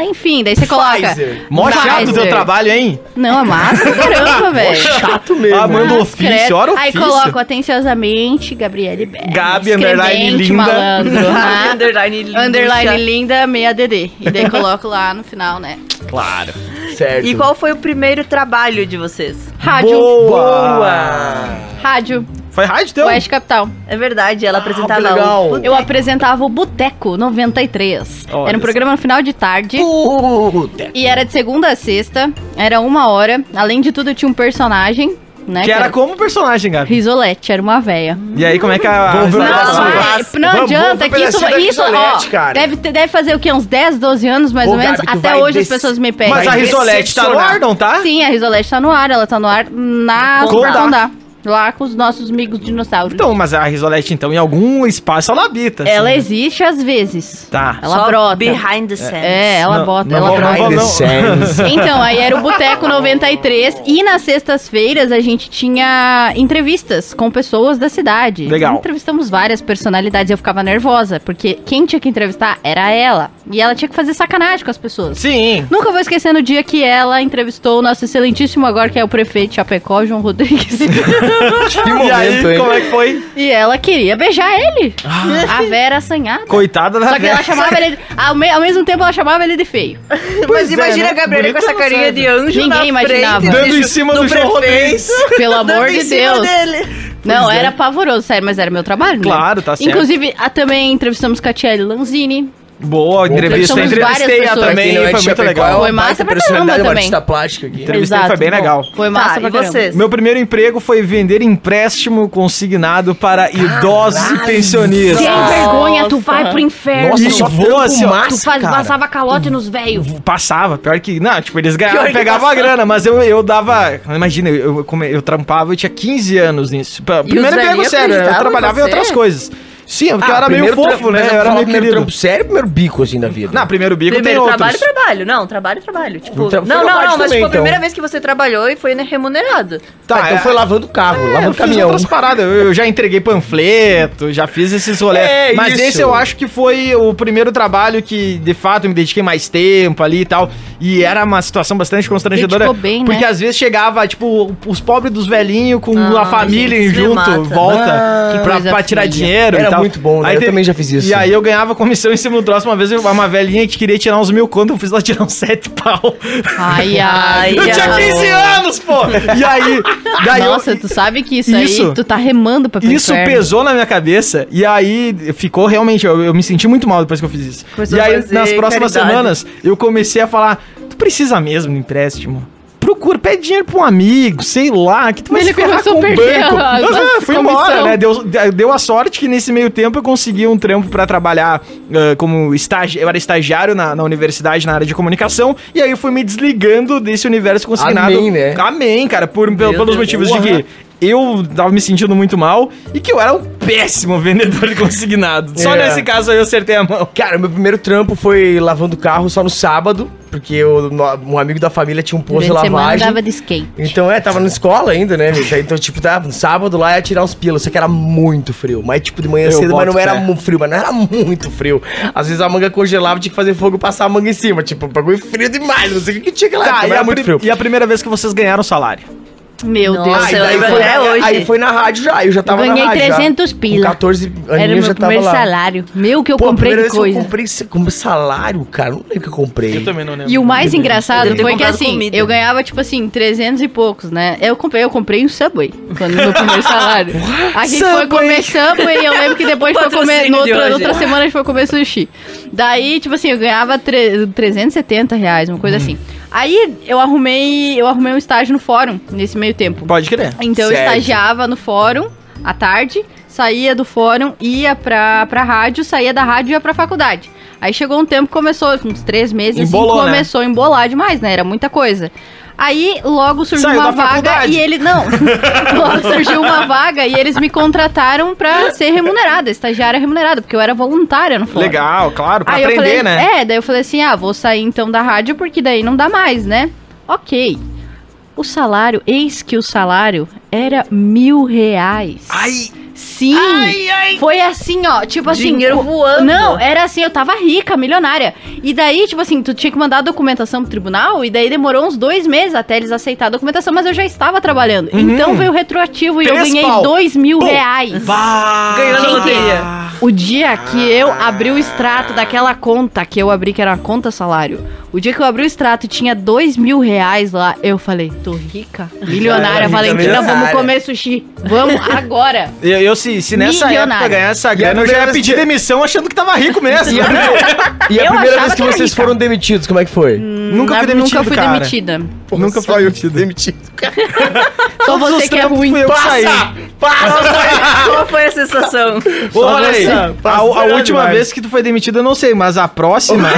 enfim, daí você coloca. Pfizer. Mó chato o teu trabalho, hein? Não, é massa, caramba, velho. Chato mesmo. Ah, manda ofício, ora Aí ofício. coloco atenciosamente, Gabriele Berg. Gabi, underline, linda. malandro. ah, Underline linda. Underline linda, meia DD. E daí coloco lá no final, né? Claro. Certo. E qual foi o primeiro trabalho de vocês? Rádio. Boa! Rádio. Foi rádio teu? Oeste Capital. É verdade, ela apresentava que legal. o... Eu apresentava o Boteco 93. Olha era um programa no final de tarde. Puta. E era de segunda a sexta. Era uma hora. Além de tudo, tinha um personagem, né? Que era como personagem, Gabi. Risolete, era uma véia. E aí, como é que a... Vamos Não, Vamos- não vamos adianta um que isso, isso ó, Risolete, cara. deve, ter- deve fazer o quê? Uns 10, 12 anos mais Ô, ou menos. Gabi, Até hoje as pessoas me pedem. Mas a Risolete tá no ar, não tá? Sim, a Risolete tá no ar, ela tá no ar na Condá. Condá. Lá com os nossos amigos dinossauros. Então, mas a Risolete, então, em algum espaço ela habita. assim. ela existe às vezes. Tá. Ela Só brota. behind the scenes. É, ela Não, bota, não ela brota. Behind the scenes. Então, aí era o Boteco 93 e nas sextas-feiras a gente tinha entrevistas com pessoas da cidade. Legal. Entrevistamos várias personalidades e eu ficava nervosa, porque quem tinha que entrevistar era ela. E ela tinha que fazer sacanagem com as pessoas. Sim. Nunca vou esquecer no dia que ela entrevistou o nosso excelentíssimo agora, que é o prefeito Chapecó, João Rodrigues. Que E momento, aí, hein? como é que foi? e ela queria beijar ele. A Vera assanhada. Coitada da Só que ela velha. chamava ele. Ao, me- ao mesmo tempo, ela chamava ele de feio. Mas é, imagina né? a Gabriela com essa carinha de anjo Ninguém na imaginava. frente. Dando em cima do João Rodrigues. Pelo amor Dando em de cima Deus. dele. Não, era pavoroso, sério, mas era meu trabalho, né? Claro, tá certo. Inclusive, a- também entrevistamos Catiele Lanzini. Boa entrevista. Entrevistei ela pessoas. também, é de foi muito legal. Foi massa pra caramba uma também. artista plástica aqui. Entrevistei, foi bem bom. legal. Foi massa Tá, pra caramba. vocês? Meu primeiro emprego foi vender empréstimo consignado para idosos e pensionistas. Sem vergonha, tu vai pro inferno. Nossa, só vou assim, massa, tu faz, passava calote nos velhos. Passava, pior que. Não, tipo, eles ganhavam, pegavam a grana, mas eu, eu dava. Imagina, eu, eu, eu trampava, eu tinha 15 anos nisso. Primeiro emprego sério, eu acreditavam em trabalhava em outras coisas. Sim, porque eu Ah, era meio fofo, trampo, né? mas Eu era meio primeiro querido. trampo sério primeiro bico, assim, da vida? Não, primeiro bico Primeiro, tem trabalho, outros. trabalho. Não, trabalho, trabalho. Tipo, Um trampo não, não, não, mas também, tipo, a primeira então. vez que você trabalhou e foi né, remunerado. Tá, então é- foi lavando o carro, É, eu lavando o fiz caminhão. outras paradas. Eu, eu já entreguei panfleto, já fiz esses rolês. É, Mas isso. esse eu acho que foi o primeiro trabalho que, de fato, eu me dediquei mais tempo ali e tal. E era uma situação bastante constrangedora. Bem, né? Porque às vezes chegava, tipo, os pobres dos velhinhos com Ah, a família gente, junto, mata. volta, Ah, pra, pra tirar feia. dinheiro e Era tal. muito bom, né? Eu te- também já fiz isso. E aí eu ganhava comissão em cima do troço. Uma vez eu- uma velhinha que queria tirar uns mil conto, eu fiz ela tirar uns sete pau. Ai, ai. Eu tinha ai. 15 anos, pô! E aí, daí eu- Nossa, tu sabe que isso, Isso. aí, tu tá remando pra isso inferno. pesou na minha cabeça e aí ficou realmente. Eu, eu me senti muito mal depois que eu fiz isso. Começou e aí, nas próximas caridade. semanas, eu comecei a falar: tu precisa mesmo de empréstimo? Procura, pede dinheiro pra um amigo, sei lá, que tu vai Ele se ferrar começou com o banco. a- Mas, ah, fui embora, né? Deu, deu a sorte que nesse meio tempo eu consegui um trampo pra trabalhar ah, como estágio. Eu era estagiário na, na universidade, na área de comunicação, e aí eu fui me desligando desse universo consignado. Amém, né? Amém, cara, por, pel- pelos Deus. motivos de que eu tava me sentindo muito mal e que eu era um péssimo vendedor de consignado. Só É. nesse caso aí eu acertei a mão. Cara, meu primeiro trampo foi lavando o carro só no sábado, porque eu, no- um amigo da família tinha um posto de Durante semana lavagem. dava de skate. Então, é, tava na escola ainda, né? meu? Então, tipo, tava no sábado lá ia tirar uns pilas, só que era muito frio. Mas, tipo, de manhã Eu cedo, mas não era muito frio, mas não era muito frio. Às vezes a manga congelava, tinha que fazer fogo e passar a manga em cima. Tipo, bagulho frio demais, não sei o que que tinha que lá. Tá, e era a, muito frio. e a primeira vez que vocês ganharam salário? Meu Nossa, Deus. eu aí, lembro foi, até hoje. aí foi na rádio já, eu já tava Ganhei na rádio. já. 300 pila. Com 14 Era aninhos meu eu já tava primeiro lá. salário. Meu, que eu Pô, comprei de coisa. eu comprei como salário, cara, não lembro que eu comprei. Eu também não lembro. E o mais engraçado Deve ter foi que assim, comida. eu ganhava tipo assim, 300 e poucos, né? Eu comprei, eu comprei um Subway quando meu primeiro salário. A gente foi Subway. comer Subway e eu lembro que depois foi comer, no de outra, outra semana a gente foi comer sushi. Daí, tipo assim, eu ganhava tre- 370 reais, uma Hum. coisa assim. Aí eu arrumei, eu arrumei um estágio no fórum nesse meio tempo. Pode crer. Então eu Sério? estagiava no fórum à tarde, saía do fórum, ia pra, pra rádio, saía da rádio e ia pra faculdade. Aí chegou um tempo começou, uns três meses, Embolou, assim, né? começou a embolar demais, né? Era muita coisa. Aí logo surgiu Saiu uma vaga faculdade. e ele. Não! logo surgiu uma vaga e eles me contrataram pra ser remunerada, estagiária remunerada, porque eu era voluntária no fórum. Legal, claro, pra Aí aprender, falei, né? É, daí eu falei assim: ah, vou sair então da rádio porque daí não dá mais, né? Ok. O salário, eis que o salário era mil reais. Ai, Sim! Foi assim, ó, tipo assim. Dinheiro voando. Não, era assim, eu tava rica, milionária. E daí, tipo assim, tu tinha que mandar a documentação pro tribunal, e daí demorou uns dois meses até eles aceitar a documentação, mas eu já estava trabalhando. Então veio o retroativo e eu Uhum. Três ganhei pau. dois mil Pum. reais. Vá. Ganhou na loteria. O dia que eu abri o extrato daquela conta que eu abri, que era uma conta salário, o dia que eu abri o extrato e tinha dois mil reais lá, eu falei, tô rica, milionária, Valentina, vamos comer sushi. Vamos agora. Eu, eu, se, se nessa Milionário. época ganhar essa grana, eu já ia primeira pedir demissão achando que tava rico mesmo. E a Eu primeira achava vez que que vocês rica. foram demitidos, como é que foi? Nunca Na- fui demitido, Nunca fui cara. demitida. Nunca fui demitido. Só você que é ruim. Fui saí. Qual foi a sensação? Olha aí, a, Passa a nada última demais. vez que tu foi demitido eu não sei, mas a próxima,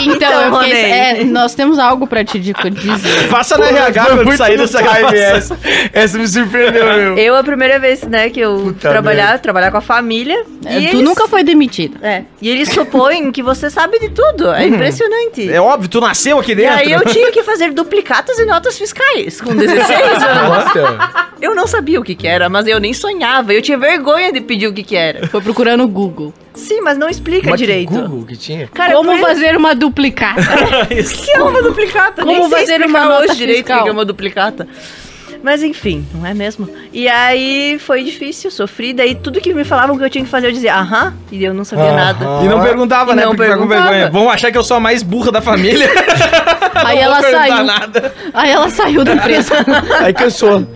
Então, Então, eu fiquei, Ronei. é, nós temos algo pra te di- dizer. passa no RH Foi quando muito sair dessa gravação. essa. Me surpreendeu, meu. Eu, a primeira vez, né, que eu Puta trabalhar, trabalhar com a família. É, e tu eles- nunca foi demitida. É. E eles supõem que você sabe de tudo. É impressionante. É óbvio, tu nasceu aqui E dentro. aí eu tinha que fazer duplicatas e notas fiscais com 16 anos. Nossa. Eu não sabia o que que era, mas eu nem sonhava. Eu tinha vergonha de pedir o que que era. Foi procurar no Google. Sim, mas não explica Mas que direito. Google que tinha? Cara, Como eu fazer uma duplicata? que é uma duplicata? Como Nem fazer uma hoje nota direito o que é uma duplicata. Mas enfim, não é mesmo? E aí foi difícil, sofri. Daí tudo que me falavam que eu tinha que fazer, eu dizia aham, e eu não sabia Aham. nada. E não perguntava, E né? não Porque fica com perguntava. vergonha. Vão achar que eu sou a mais burra da família. Aí Não ela vou perguntar saiu. nada. Aí ela saiu da empresa. Aí cansou.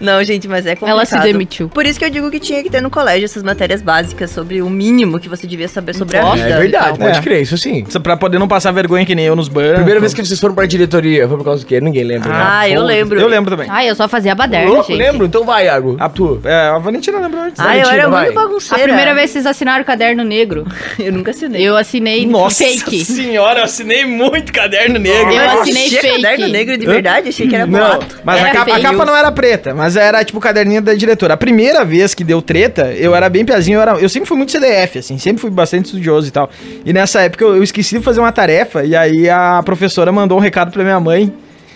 Não, gente, mas é complicado. Ela se demitiu. Por isso que eu digo que tinha que ter no colégio essas matérias básicas sobre o mínimo que você devia saber sobre a Nossa, vida. É verdade, pode É. crer, isso sim. Pra poder não passar vergonha que nem eu nos bancos. Primeira vez que vocês foram pra diretoria, foi por causa do quê? Ninguém lembra. né? Ah, eu lembro. Eu lembro também. Ai, eu só fazia baderna, Louco, gente. lembro? Então vai, Iago. A, tu. é, a Valentina lembrou antes. Ah, eu era vai. muito bagunceira. A primeira vez que vocês assinaram o caderno negro, Eu nunca assinei. eu assinei Nossa fake. senhora, eu assinei muito caderno negro. Eu assinei fake. caderno negro de verdade? Achei que era Não, boato. mas a capa, a capa não era preta, mas era tipo o caderninho da diretora. A primeira vez que deu treta, eu era bem piazinho, eu, era, eu sempre fui muito CDF, assim, sempre fui bastante estudioso e tal. E nessa época eu, eu esqueci de fazer uma tarefa, e aí a professora mandou um recado pra minha mãe.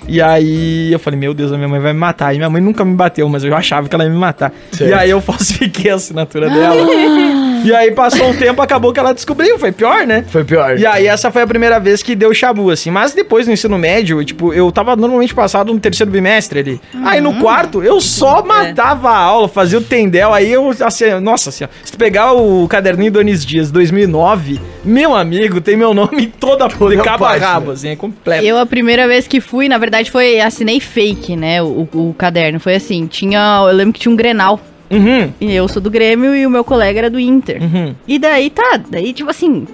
E aí eu falei, meu Deus, a minha mãe vai me matar. E minha mãe nunca me bateu, mas eu achava que ela ia me matar. Certo. E aí eu falsifiquei a assinatura dela. e aí passou um tempo, acabou que ela descobriu, foi pior, né? Foi pior. E aí, essa foi a primeira vez que deu chabu, assim. Mas depois no ensino médio, tipo, eu tava normalmente passado no terceiro bimestre ali. Aí no quarto, eu só matava a aula, fazia o tendel. Aí eu, assim, nossa assim, ó, se tu pegar o caderninho do Anis Dias 2009, meu amigo, tem meu nome em toda a de cabo a rabo, assim, é completo. Eu, a primeira vez que fui, na verdade, foi assinei fake, né? O, o caderno. Foi assim, tinha. Eu lembro que tinha um Grenal. Uhum, E eu sou do Grêmio e o meu colega era do Inter. uhum. E daí tá, daí tipo assim,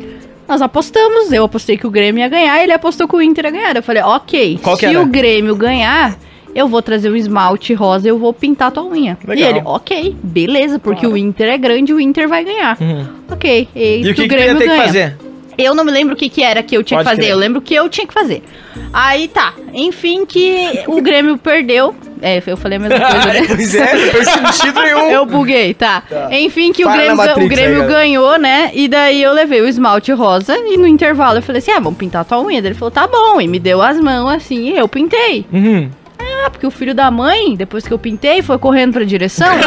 nós apostamos, eu apostei que o Grêmio ia ganhar, ele apostou que o Inter ia ganhar. Eu falei, ok, Qual que se o Grêmio ganhar, eu vou trazer um esmalte rosa e eu vou pintar tua unha. Legal. E ele, ok, beleza, porque o Inter é grande, o Inter vai ganhar. Uhum. Ok, e, E o que, que tu ia ter que fazer? eu não me lembro o que, que era que eu tinha Pode que fazer. crer. Eu lembro que eu tinha que fazer. Aí tá. Enfim, que o Grêmio perdeu. É, eu falei a mesma coisa, né? Pois é, não fez sentido nenhum. Eu buguei, tá. Enfim, que o Para Grêmio, Matrix o Grêmio aí, ganhou, né? E daí eu levei o esmalte rosa e no intervalo eu falei assim: ah, vamos pintar tua unha. Daí Ele falou, tá bom. E me deu as mãos assim e eu pintei. Uhum. Ah, porque o filho da mãe, depois que eu pintei, foi correndo pra direção.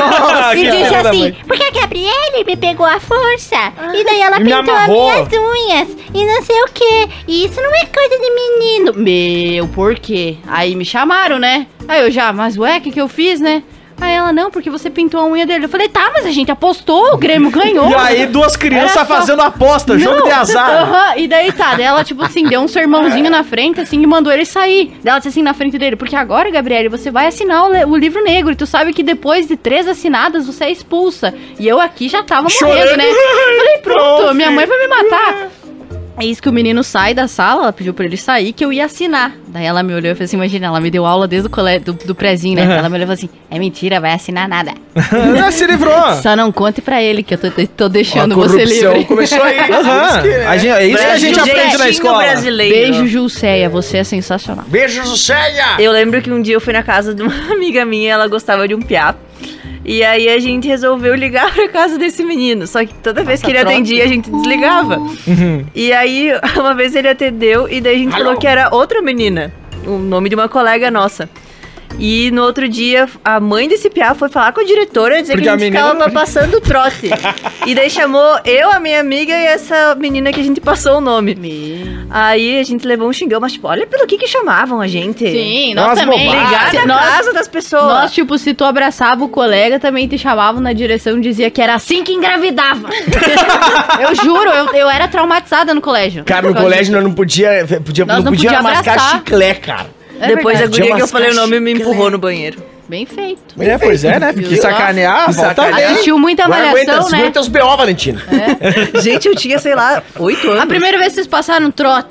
Ah, E que disse assim, porque a Gabriele me pegou à força. E daí ela E me pintou as amarrou. minhas unhas. E não sei o que. E isso não é coisa de menino. Meu, por quê? Aí me chamaram, né? Aí eu já, mas ué, o que, que eu fiz, né? Aí ela, não, porque você pintou a unha dele. Eu falei, tá, mas a gente apostou, o Grêmio ganhou. E aí, duas crianças só- fazendo aposta, jogo Não, de azar. aham, E daí tá, daí ela, tipo assim, deu um sermãozinho na frente, assim, e mandou ele sair. Daí ela disse assim na frente dele, porque agora, Gabriele, você vai assinar o, o livro negro. E tu sabe que depois de três assinadas, você é expulsa. E eu aqui já tava morrendo, Chorando. né? Falei, pronto, minha mãe vai me matar. É isso que o menino sai da sala, ela pediu pra ele sair, que eu ia assinar. Daí ela me olhou e falou assim: imagina, ela me deu aula desde o colégio, do, do prezinho, né? Aham. Ela me olhou e falou assim: é mentira, vai assinar nada. Se livrou. Só não conte pra ele que eu tô, tô A deixando você corrupção livre. começou aí. Aham. A gente- é isso que a gente aprende na escola. brasileiro. Beijo, Julceia, você é sensacional. Beijo, Jusceia! Eu lembro que um dia eu fui na casa de uma amiga minha, ela gostava de um piá. E aí a gente resolveu ligar pra casa desse menino. Só que toda vez que ele troca. atendia, a gente desligava. Uhum. E aí, uma vez ele atendeu e daí a gente falou que era outra menina. O nome de uma colega nossa. E no outro dia, a mãe desse piá foi falar com a diretora dizer Porque que a a gente menina ficava passando trote. e daí chamou eu, a minha amiga e essa menina que a gente passou o nome. Aí a gente levou um xingão, mas tipo, olha pelo que que chamavam a gente. Sim, Nossa, nós também. Se- na nós, casa das pessoas. nós, tipo, se tu abraçava o colega, também te chamavam na direção e dizia que era assim que engravidava. eu juro, eu, eu era traumatizada no colégio. Cara, no colégio nós não podia, podia, Nós não não podia podia mascar abraçar. chiclé, cara. É Depois verdade. a guria que eu falei o nome me empurrou de no banheiro. Bem feito. É, pois é, né? Porque Viu? sacanear, Que volta bem. Assistiu muita Não aguenta, né? segura teus B.O., Valentina. Gente, eu tinha, sei lá, oito anos. A primeira vez que vocês passaram trote.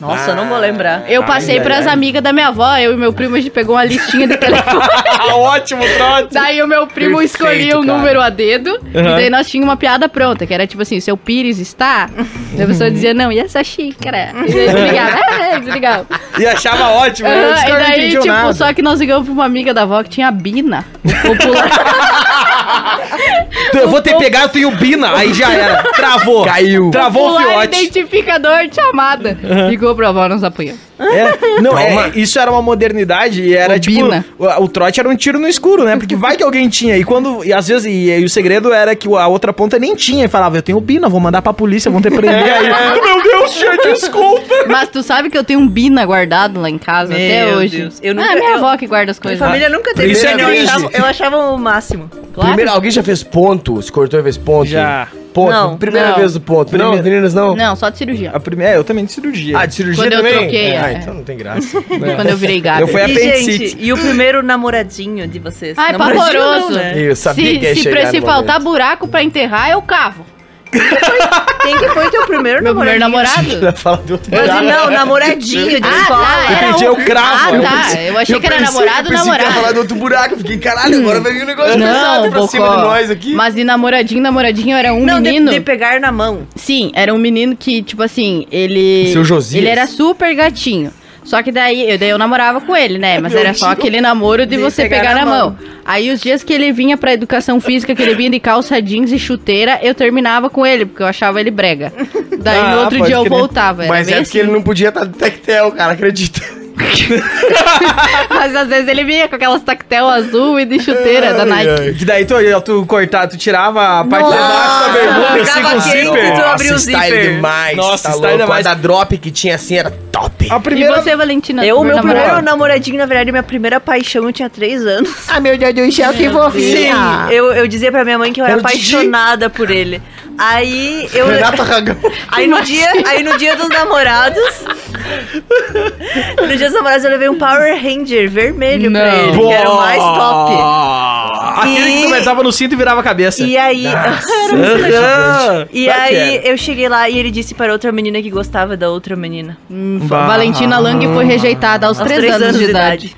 Nossa, eu não vou lembrar. Eu passei ai, pras ai. amigas da minha avó, eu e meu primo, a gente pegou uma listinha de telefone. Ótimo, trote. Daí o meu primo Perfeito, escolhia o cara. número a dedo. E Uhum. daí nós tínhamos uma piada pronta, que era tipo assim: seu pires está. Daí a pessoa dizia, não, e essa xícara? E daí desligava. É, desligava. E achava ótimo. né? Aham, Os e daí, tipo, nada. só que nós ligamos pra uma amiga da avó que tinha a Bina, popular, Eu vou ter pegado, eu tenho Bina. Aí já era. Travou. Caiu. Travou o fiote. identificador de chamada. Ligou pra avó, nós apanhamos. É, não, é, isso era uma modernidade e era Bobina. tipo. O, o trote era um tiro no escuro, né? Porque vai que alguém tinha. E quando. E às vezes. E, e o segredo era que a outra ponta nem tinha. E falava, eu tenho Bina, vou mandar pra polícia, vão ter prender aí. Meu Deus, tia, desculpa. Mas tu sabe que eu tenho um Bina guardado lá em casa até Meu hoje. Deus, eu ah, nunca- minha eu- avó que guarda as Minha coisas. família nunca teve Isso é Bina, eu, achava, eu achava o máximo. Claro. Primeiro, alguém já fez ponto? Se cortou e fez ponto? Já. Ponto. Não, Primeira não. vez do ponto. Não, Primeira- meninas não? Não, só de cirurgia. A primeira, é, eu também de cirurgia. Ah, de cirurgia Quando eu também? troquei, Ah, é. então não tem graça. Quando eu virei gata. Eu fui E, apendicite. gente, e o primeiro namoradinho de vocês? Ai, Namoradinho pavoroso. né? Eu sabia se que ia se, chegar se no faltar buraco pra enterrar, eu cavo. Quem que foi teu primeiro Meu primeiro namoradinho? namorado? Ela fala do outro Mas lado. não, namoradinho de Ah, escola. tá, era Entendi, um- eu cravo. Ah, Eu tá. pensei- Eu achei que era pensei- namorado, eu pensei que ia falar namorado. do outro buraco. Eu Fiquei, caralho, agora vai vir um negócio pesado Não, pra cima de nós aqui. Mas de namoradinho, namoradinho era um Não, de, menino. de pegar na mão. Sim, era um menino que, tipo assim, ele. Seu Josias. Ele era super gatinho. Só que daí eu, daí eu namorava com ele, né? Mas era só aquele namoro de, De você pegar pegar, na mão. mão. Aí os dias que ele vinha pra educação física, que ele vinha de calça jeans e chuteira, eu terminava com ele, porque eu achava ele brega. Daí Ah, no outro dia eu voltava. Mas é porque assim. ele não podia estar de tectel, cara, acredita. Mas às vezes ele vinha com aquelas tactel azul e de chuteira da Ai, Nike. ai. Que daí tu, tu cortar, tu tirava a parte Nossa, de baixo da bermuda, assim, com quente. zíper. tu abriu o style zíper. demais. Nossa, tá style louco. demais. A da drop que tinha assim era top. A E primeira... você, Valentina? Eu, meu namorado? primeiro namoradinho, na verdade, minha primeira paixão, eu tinha três anos. Ah, meu Deus do céu, que Sim, eu, eu dizia pra minha mãe que eu era o Didi. apaixonada por ele. Aí eu. Renato Aragão. Aí no, dia, aí no dia dos namorados. no dia dos namorados eu levei um Power Ranger vermelho pra Não. ele, que era o mais top. Aquele que E- tu apertava no cinto e virava a cabeça. E aí. Aham. E que aí eu cheguei lá e ele disse para outra menina que gostava da outra menina. Hum. Valentina Lang foi rejeitada aos, Aos três, anos, de idade.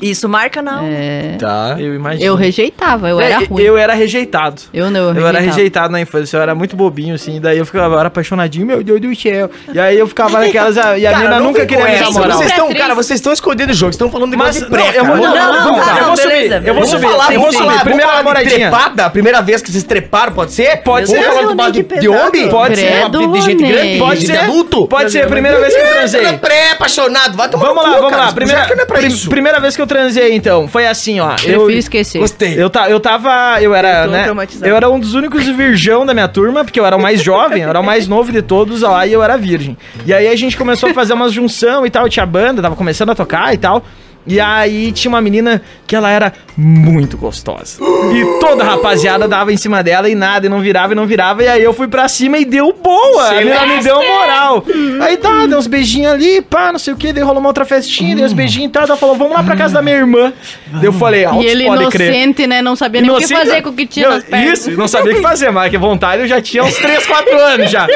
Isso marca não. É, Tá. Eu imagino. eu rejeitava, eu era É, ruim. Eu era rejeitado. Eu não, eu, Eu era rejeitado na infância, eu era muito bobinho, assim, daí eu ficava eu era apaixonadinho, meu Deus do céu. E aí eu ficava naquelas, e a Cara, não nunca queria me namorar. Vocês estão, é cara, vocês estão escondendo o jogo, vocês estão falando de Mas de não, pré, eu vou, não, Não, não, não, não, eu vou beleza, subir, eu vou subir, Vamos falar, eu vou subir. Primeira namoradinha. trepada, primeira vez que vocês treparam, pode ser? Pode Vamos ser. falar de, homem? Pode ser. De gente grande? Pode de ser. adulto? Pode ser primeira vez que eu transei. Pré, apaixonado, vai tomar Vamos lá, vamos lá. Não é primeira vez que eu eu transei, então? Foi assim, ó. Eu, Prefiro esquecer. Gostei. eu, ta, eu tava. Eu era, Eu né? Eu era um dos únicos virgão da minha turma, porque eu era o mais jovem, eu era o mais novo de todos lá e eu era virgem. E aí a gente começou a fazer umas junção e tal, tinha banda, tava começando a tocar e tal. E aí tinha uma menina que ela era muito gostosa. E toda a rapaziada dava em cima dela e nada, e não virava e não virava. E aí eu fui pra cima e deu boa. A menina me deu moral. Aí tá, deu uns beijinhos ali, pá, não sei o que. Daí rolou uma outra festinha, deu uns beijinhos e tal. Ela falou, vamos lá pra casa da minha irmã. Daí eu falei, E ele pode crer. inocente, né? Não sabia nem o que Inocente, fazer com o que tinha não, nas pernas. Isso, não sabia o que fazer, mas que vontade eu já tinha uns 3, 4 anos já.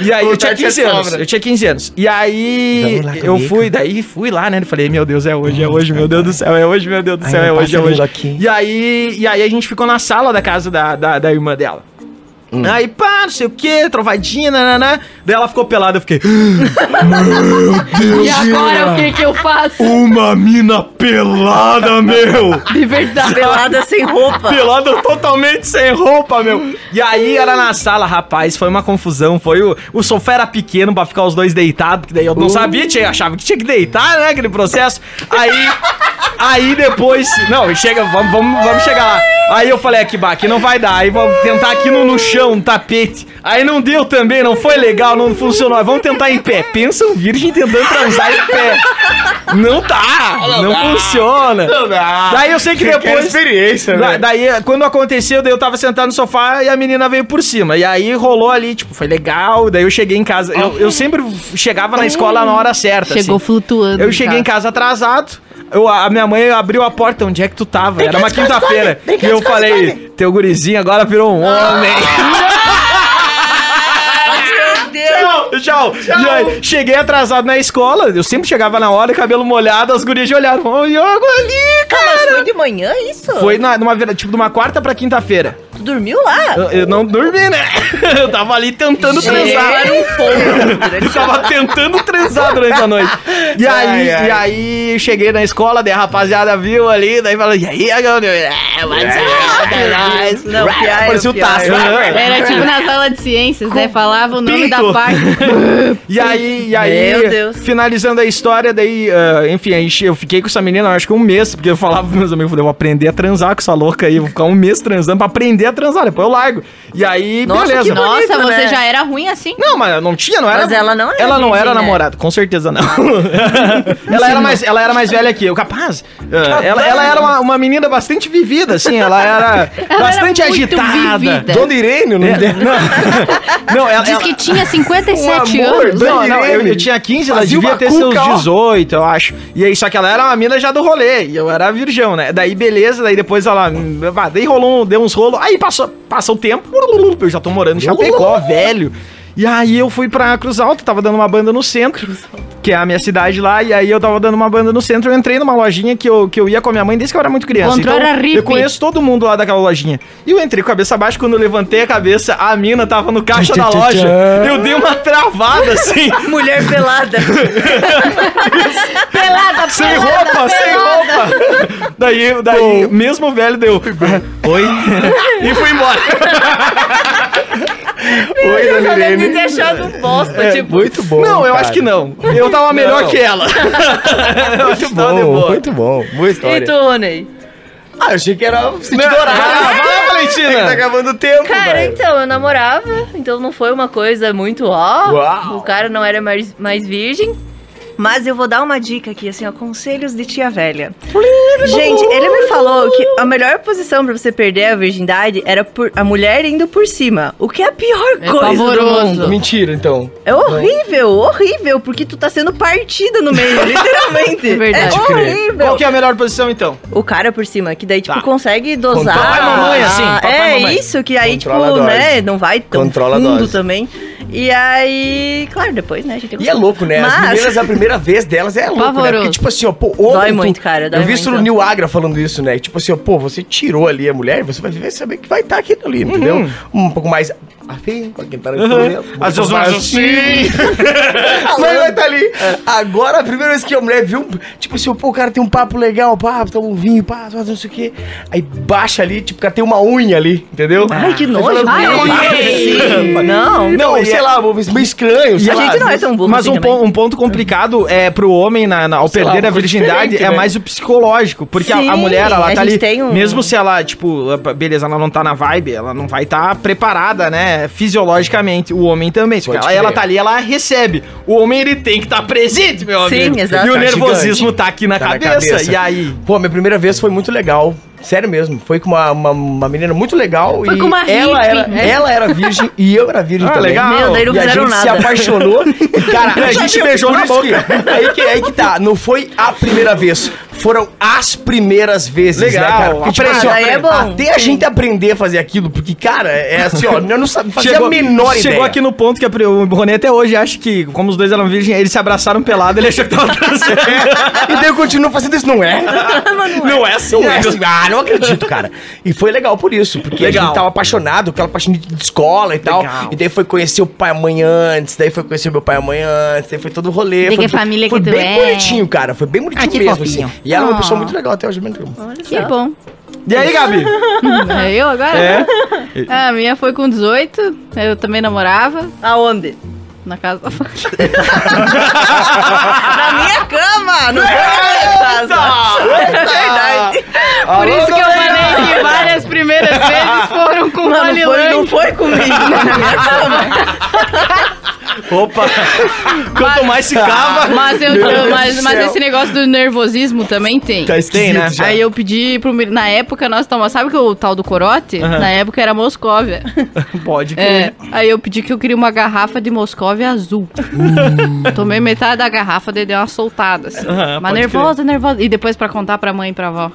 E aí eu tinha Vontade 15 é anos. Eu tinha 15 anos. E aí eu fui, daí fui lá, né? Falei, meu Deus, é hoje, é hoje, meu Deus do céu, é hoje, meu Deus do Ai, céu, é não hoje, é hoje. aqui. E aí, e aí a gente ficou na sala da casa da, da, da irmã dela. Hum. Aí, pá, não sei o que, trovadinha, nananã. Daí ela ficou pelada, eu fiquei. E agora o que que eu faço? Uma mina pelada, meu! De verdade. Pelada sem roupa. Pelado totalmente sem roupa, meu. E aí era na sala, rapaz, foi uma confusão. Foi o, o sofá era pequeno pra ficar os dois deitados, porque daí eu não sabia, tinha, achava que tinha que deitar, né? Aquele processo. Aí. Aí depois. Não, chega, vamos, vamos, vamos chegar lá. Aí eu falei, aqui, bah, aqui não vai dar. Aí vamos tentar aqui no, no chão, no tapete. Aí não deu também, não foi legal, não funcionou. Vamos tentar em pé. Pensa um virgem tentando transar em pé. Não dá, não, funciona. Não dá. Daí eu sei que depois. experiência, Da- né? Daí, quando aconteceu, daí eu tava sentado no sofá e a menina veio por cima. E aí rolou ali, tipo, foi legal. Daí eu cheguei em casa. Eu, eu sempre chegava na escola na hora certa. Chegou assim. flutuando. Eu cheguei em casa atrasado. Eu, a minha mãe abriu a porta, onde é que tu tava? Era uma quinta-feira. E eu falei, teu gurizinho agora virou um homem. Tchau, tchau. Cheguei atrasado na escola. Eu sempre chegava na hora, cabelo molhado, as gurias já olharam. Ô, Iago ali, Ah, mas foi de manhã isso? Foi na, numa, tipo, de uma quarta pra quinta-feira. Tu dormiu lá? Eu, eu não dormi, né? Eu tava ali tentando Ele transar. era um fogo. Eu tava tentando transar durante a noite. E aí, Ai, ai. e aí cheguei na escola, daí a rapaziada viu ali, daí falou, e aí, Agão? É, up, é. Não, pior, Parecia o. Tasso. Era tipo na sala de ciências, né? Falava o nome pinto. da parte. E aí, e aí Meu Deus. finalizando a história, daí, ah, enfim, eu fiquei com essa menina, eu acho que um mês, porque eu falava pros meus amigos, eu falei, eu vou aprender a transar com essa louca aí, vou ficar um mês transando pra aprender a transar, depois eu largo. E aí, Nossa, beleza. que Nossa, bonito, você né? já era ruim assim? Não, mas não tinha, não era. Mas ela não era Ela não era né? namorada, com certeza não. ela, era mais, ela era mais velha que eu, capaz. Ah, ela, ela era uma, uma menina bastante vivida, assim, ela era bastante era muito agitada. vivida. Dona Irene, o nome É, dela. não, não, ela, Diz ela- que tinha 57 Um amor, anos. não, não, eu, eu tinha 15, ela Fazia devia ter seus cuca, ó. 18, eu acho. E aí, só que ela era uma mina já do rolê, e eu era virgão, né? Daí, beleza, daí depois ela. hum, Daí rolou, deu uns rolos. Aí passou, passou o tempo, eu já tô morando em Chapecó, velho. E aí eu fui pra Cruz Alta, tava dando uma banda no centro, que é a minha cidade lá, e aí eu tava dando uma banda no centro, eu entrei numa lojinha que eu, que eu ia com a minha mãe desde que eu era muito criança. Então, era eu conheço todo mundo lá daquela lojinha. E eu entrei com a cabeça abaixo, quando eu levantei a cabeça, a mina tava no caixa da loja. Eu dei uma travada assim. Mulher pelada. Pelada, Sem pelada, roupa, sem pelada. roupa. Daí, daí mesmo o velho deu. Oi. e fui embora. Oi, Dona Eu deve ter Irene. achado bosta, tipo. Muito bom. não, eu cara. acho que não. Eu tava melhor Não. que ela. tava de Bom, muito bom. Boa E história. tu, Rony? Ah, eu achei que era Dourado. vai, vai, Tá Valentina. acabando o tempo, Cara, velho. então, eu namorava, então não foi uma coisa muito ó. Uau. O cara não era mais, mais virgem. Mas eu vou dar uma dica aqui, assim, ó, conselhos de tia velha. Gente, ele me falou que a melhor posição pra você perder a virgindade era por a mulher indo por cima. O que é a pior É coisa do pavoroso. mundo. Mentira, então. É horrível, horrível, porque tu tá sendo partida no meio, literalmente. É verdade. É horrível. Qual que é a melhor posição, então? O cara por cima, que daí, tipo, Tá. consegue dosar. Papai e mamãe, assim, papai e é mamãe. isso, que aí, Controla a tipo, né, não vai tão Controla a fundo dose. também. E aí, claro, depois, né, a gente tem E é louco, né? As Mas- meninas, a primeira vez delas é louco, né? Pavoroso. Porque, tipo assim, ó, pô, Dói muito, cara, dói Eu vi isso no Neil Agra falando isso, né? Tipo assim, ó, pô, você tirou ali a mulher, você vai vai saber que vai estar aquilo ali, entendeu? Um pouco mais Assim, com aquele tarantelento. Às vezes vai nós assim. A mãe vai estar ali. Agora, a primeira vez que a mulher viu, tipo assim, pô, o cara tem um papo legal, pá, toma um vinho, pá, não sei o quê. Aí baixa ali, tipo, o cara tem uma unha ali, entendeu? Ai, que nojo. fala, Ai, "Não, sim. Não. Não, e sei é- lá, meio estranho. A sei lá. gente não é tão burro Mas assim um, pon- um ponto complicado é pro homem na, na- ao Sei perder lá, a um virgindade é né? mais o psicológico. Porque a- a, Sim, mulher, ela a tá ali. tem um- Mesmo se ela, tipo, beleza, ela não tá na vibe, ela não vai estar preparada, né? Fisiologicamente. O homem também. Se ela, ela tá ali, ela recebe. O homem, ele tem que estar presente, meu Sim, amigo. exato. E o Tá nervosismo gigante. tá aqui na, Tá na cabeça. cabeça. E aí. Pô, minha primeira vez foi muito legal. Sério mesmo. Foi com uma, uma, uma menina muito legal. Foi e com uma ela hippie, era, né? ela era virgem e eu era virgem Ah, também. legal. Meu, daí não e a gente se nada. apaixonou. E, cara, E a gente beijou na boca. que- aí, que, aí que tá. Não foi a primeira vez. Foram as primeiras vezes, Legal. né, cara? Porque, tipo Ah, assim, ó, é bom. Até a gente aprender a fazer aquilo, porque, cara, é assim, ó, eu não sabia fazer Chegou, a menor chegou ideia. aqui no ponto que a o Rony até hoje acha que, como os dois eram virgem, eles se abraçaram pelado, ele achou que tava transando. E daí eu continuo fazendo isso, não é? Não é assim, Não é né? assim, ah, não acredito, cara. E foi legal por isso, porque a Legal. gente tava apaixonado, aquela paixão de escola e tal. Legal. E daí foi conhecer o pai e a mãe antes, daí foi conhecer o meu pai e a mãe antes, daí foi todo o rolê. Foi, que família foi que tu bem é. bonitinho, cara. Foi bem bonitinho Ah, mesmo, fofinho. assim. E ela é uma Ah. pessoa muito legal até hoje mesmo. Que bom. E aí, Gabi? É eu agora? É? A minha foi com 18. Eu também namorava. Aonde? Na casa da Na minha cama! Não foi na minha casa. É verdade. Por isso que eu falei que várias primeiras vezes foram com o Não, não, foi, não foi comigo, foi na minha cama. Opa! Quanto mais se cava. Mas, eu, mas, mas esse negócio do nervosismo também tem. Tá esquisito né? já. Aí eu pedi pro. Na época nós tomamos. Sabe que o tal do corote? Aham. Na época era Moscóvia. Pode É. crer. Aí eu pedi que eu queria uma garrafa de Moscóvia azul. Tomei metade da garrafa, daí dei uma soltada. Assim. Aham, Mas nervosa, nervosa. E depois pra contar pra mãe e pra avó.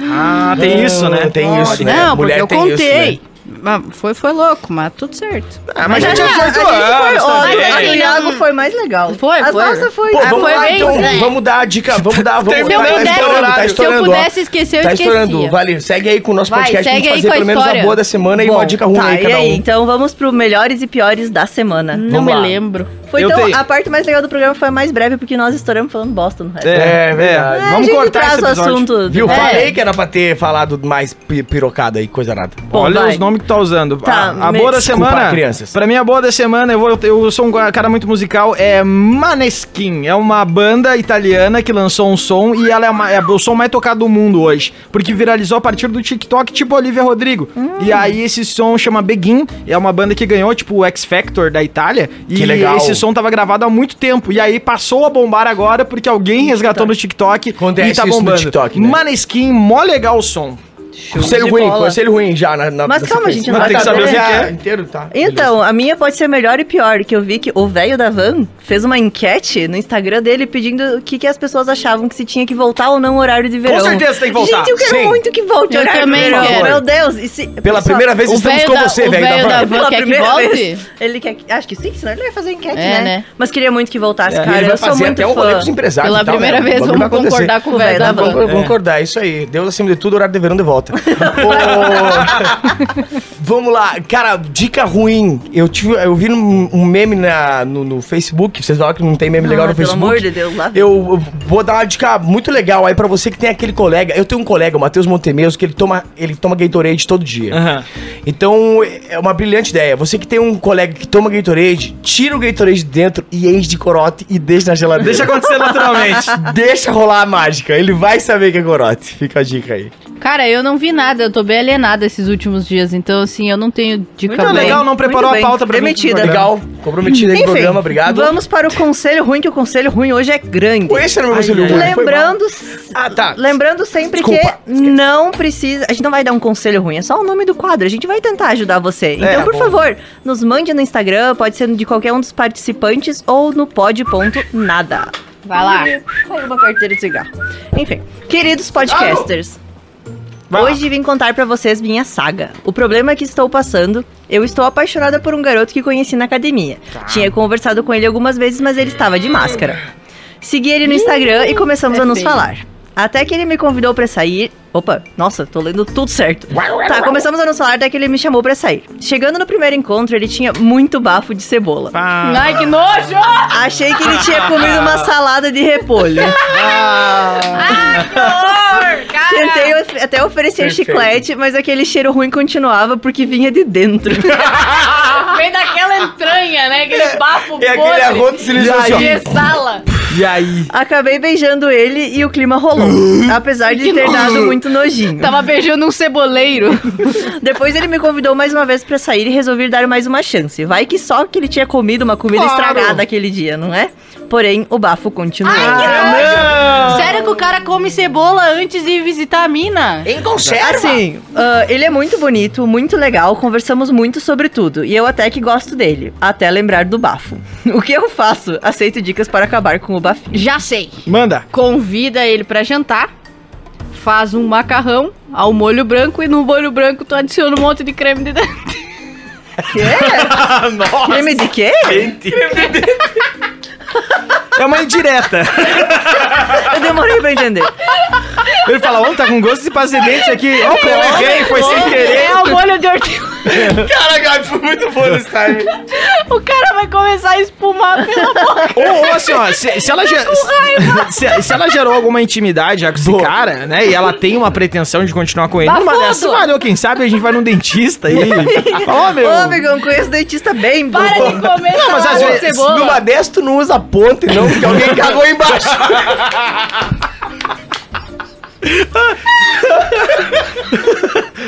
Ah, tem isso, né? Tem isso, né? Não, porque Mulher eu tem isso, contei. né? Mas foi, foi louco, mas tudo certo. Ah, mas A já gente, tinha a 18 gente foi, anos também. Assim, Iago não- foi mais legal. Foi, As foi. nossas foi... Pô, Ah, vamos foi lá bem, então, né? vamos dar a dica, vamos dar, vamos Se eu tá, tá pudesse- estourando, tá se eu pudesse esquecer, eu Tá esquecia. estourando, vale, segue aí com o nosso Vai, podcast, segue pra aí fazer com a pelo menos a história. boa da semana e Bom, uma dica ruim tá, aí, e cada aí, um. então vamos pro melhores e piores da semana. Não Vamos me lá. lembro. Foi Eu então, tenho. a parte mais legal do programa foi a mais breve, porque nós estouramos falando bosta no resto. É, verdade. É, a Vamos cortar esse o episódio. assunto. Viu? É. Falei que era pra ter falado mais pi- pirocada aí, coisa nada. Bom, Olha vai. os nomes que tu tá usando. Tá, a, a me- boa da Desculpa, semana. crianças. Pra mim, a boa da semana, eu, vou, eu sou um cara muito musical, é Maneskin. É uma banda italiana que lançou um som e ela é, uma- é o som mais tocado do mundo hoje. Porque viralizou a partir do TikTok, tipo Olivia Rodrigo. Hum. E aí esse som chama Begin. É uma banda que ganhou, tipo, o X Factor da Itália. E Que legal. esse som tava gravado há muito tempo. E aí passou a bombar agora porque alguém resgatou no TikTok Acontece e tá isso no bombando. TikTok, né? Maneskin, mó legal o som. Conselho de ruim, bola. conselho ruim já na, na Mas calma, gente, não vai tem que saber o que é. Inteiro, tá. Então, a minha pode ser melhor e pior, que eu vi que o velho da van fez uma enquete no Instagram dele pedindo o que, que as pessoas achavam que se tinha que voltar ou não o horário de verão. Com certeza tem que voltar. Gente, eu quero Sim. muito que volte o Eu horário também de verão. quero. Meu Deus. E se, Pela pessoal, primeira vez estamos com da- você, velho da da van. van. Pela quer que primeira volte? vez. Ele quer que. Acho que sim, senão ele vai fazer enquete, É, né? né? Mas queria muito que voltasse, É, cara. ele vai Eu sou muito até um rolê fã. os empresários Pela tal, primeira né? vez, vamos concordar com o velho da van. van. Vamos concordar, é isso aí. Deus acima de tudo, horário de verão de volta. Ô, Vamos lá, cara, dica ruim. Eu, tive, eu vi um, um meme na, no, no Facebook. Vocês falam que não tem meme legal Ah, no pelo Facebook. amor de Deus, lá. Eu eu vou dar uma dica muito legal aí pra você que tem aquele colega. Eu tenho um colega, o Matheus Montemeso, que ele toma, ele toma Gatorade todo dia. Aham. Então, é uma brilhante ideia. Você que tem um colega que toma Gatorade, tira o Gatorade de dentro e enche de corote e deixa na geladeira. Deixa acontecer naturalmente. Deixa rolar a mágica. Ele vai saber que é corote. Fica a dica aí. Cara, eu não vi nada, eu tô bem alienada esses últimos dias, então assim, eu não tenho dica Muito boa. legal, não preparou Muito a bem. pauta pra Demitida. Legal. Comprometida aí no programa, obrigado. Vamos para o conselho ruim, que o conselho ruim hoje é grande. Esse era o meu conselho ruim. Lembrando, Ah, tá. lembrando sempre Desculpa, que não precisa. A gente não vai dar um conselho ruim, é só o nome do quadro. A gente vai tentar ajudar você. Então, É, por bom. favor, nos mande no Instagram, pode ser de qualquer um dos participantes ou no pod.nada. Vai lá. Caiu uma carteira de cigarro. Enfim, queridos podcasters. Vai lá. Hoje vim contar pra vocês minha saga. O problema que estou passando, eu estou apaixonada por um garoto que conheci na academia. Tinha conversado com ele algumas vezes, mas ele estava de máscara. Segui ele no Instagram e começamos é a nos feio. falar. Até que ele me convidou pra sair. Opa, nossa, tô lendo tudo certo. Tá, começamos a nos falar até que ele me chamou pra sair. Chegando no primeiro encontro, ele tinha muito bafo de cebola. Pá. Ai, que nojo! Achei que ele tinha comido uma salada de repolho. Tentei of- até oferecer Perfeito. chiclete, mas aquele cheiro ruim continuava porque vinha de dentro. Vem daquela entranha, né? Aquele bafo É aquele arroto silencioso. E aí? de sala. E aí? Acabei beijando ele e o clima rolou. Apesar de ter dado muito nojinho. Tava beijando um ceboleiro. Depois ele me convidou mais uma vez pra sair e resolvi dar mais uma chance. Vai que só que ele tinha comido uma comida Claro. estragada aquele dia, não é? Porém, o bafo continuou. Ah, não! Sério que o cara come cebola antes de visitar a mina? Em conserva. Assim, ah, ele é muito bonito, muito legal, conversamos muito sobre tudo. E eu até que gosto dele, até lembrar do bafo. O que eu faço? Aceito dicas para acabar com o bafinho. Já sei. Manda. Convida ele pra jantar, faz um macarrão ao molho branco e no molho branco tu adiciona um monte de creme de dente. Quê? Nossa. Creme de quê? É uma indireta. Eu demorei pra entender. Ele fala, ô, tá com gosto de pasta de dente aqui. Ó, eu errei, foi sem querer. É o molho de hortelã. Cara, Gabi, foi muito bom esse time. O cara vai começar a espumar pela boca. Ou, ou assim, ó, se, se ela ge- se, se ela gerou alguma intimidade já com esse cara, né? E ela tem uma pretensão de continuar com ele, numa Bafudo. dessas, valeu, quem sabe a gente vai num dentista e. Fala, Ó, meu. Ô, amigão, conheço dentista bem bom. Para de comer Não, mas às vezes. Numa dessas tu não usa ponte, não, porque alguém cagou embaixo.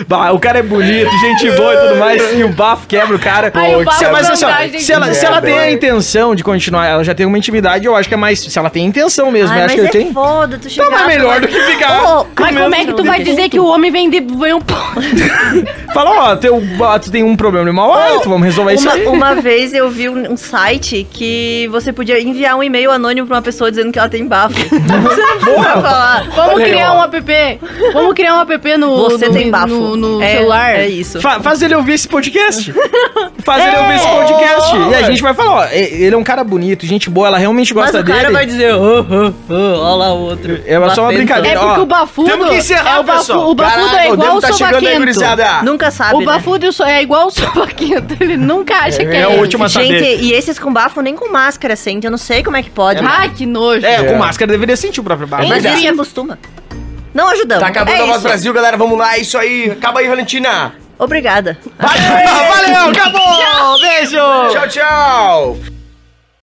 Bah, o cara é bonito, gente boa e tudo mais, e o bafo quebra o cara. Ai, o bafo Se- mas assim, ó, se ela, se ela tem a hein? intenção de continuar, ela já tem uma intimidade, eu acho que é mais. Se ela tem intenção mesmo, Ai, eu mas acho que é ele tem. foda, tu chegar... Então é melhor do que ficar. Ô, Mas como é que tu vai dizer que o homem vem de vem um? Fala, ó, teu, ó, tu tem um problema de mau hálito, vamos resolver isso Uma, aí. uma vez eu vi um, um site que você podia enviar um e-mail anônimo pra uma pessoa dizendo que ela tem bafo. Você não precisa falar. Vamos criar ó. Um app. Vamos criar um app no, Você no, tem bafo. no, no É- celular. É isso. Fa- faz ele ouvir esse podcast. Faz ele É. ouvir esse podcast. E a gente vai falar, ó, ele é um cara bonito, gente boa, ela realmente Mas gosta o cara dele. vai dizer, oh, oh, oh, olha lá o outro. É só uma brincadeira. É porque Ó, o bafudo. temos que encerrar, é o, bafu, pessoal. o bafudo Caraca, é o igual o tá aí, sovaquento. gurizada. Nunca sabe, O né? bafudo o so- é igual o sovaquento. Ele nunca acha que É é. o a Gente, saber. e esses com bafo nem com máscara sente, eu não sei como é que pode. Ai, que nojo. É, com máscara deveria sentir o próprio bafo. mas ele acostuma. Não ajudamos. Tá acabando é a voz. Brasil, galera. Vamos lá, é isso aí. Acaba aí, Valentina. Obrigada. Valeu, valeu, acabou! Beijo! Tchau, tchau.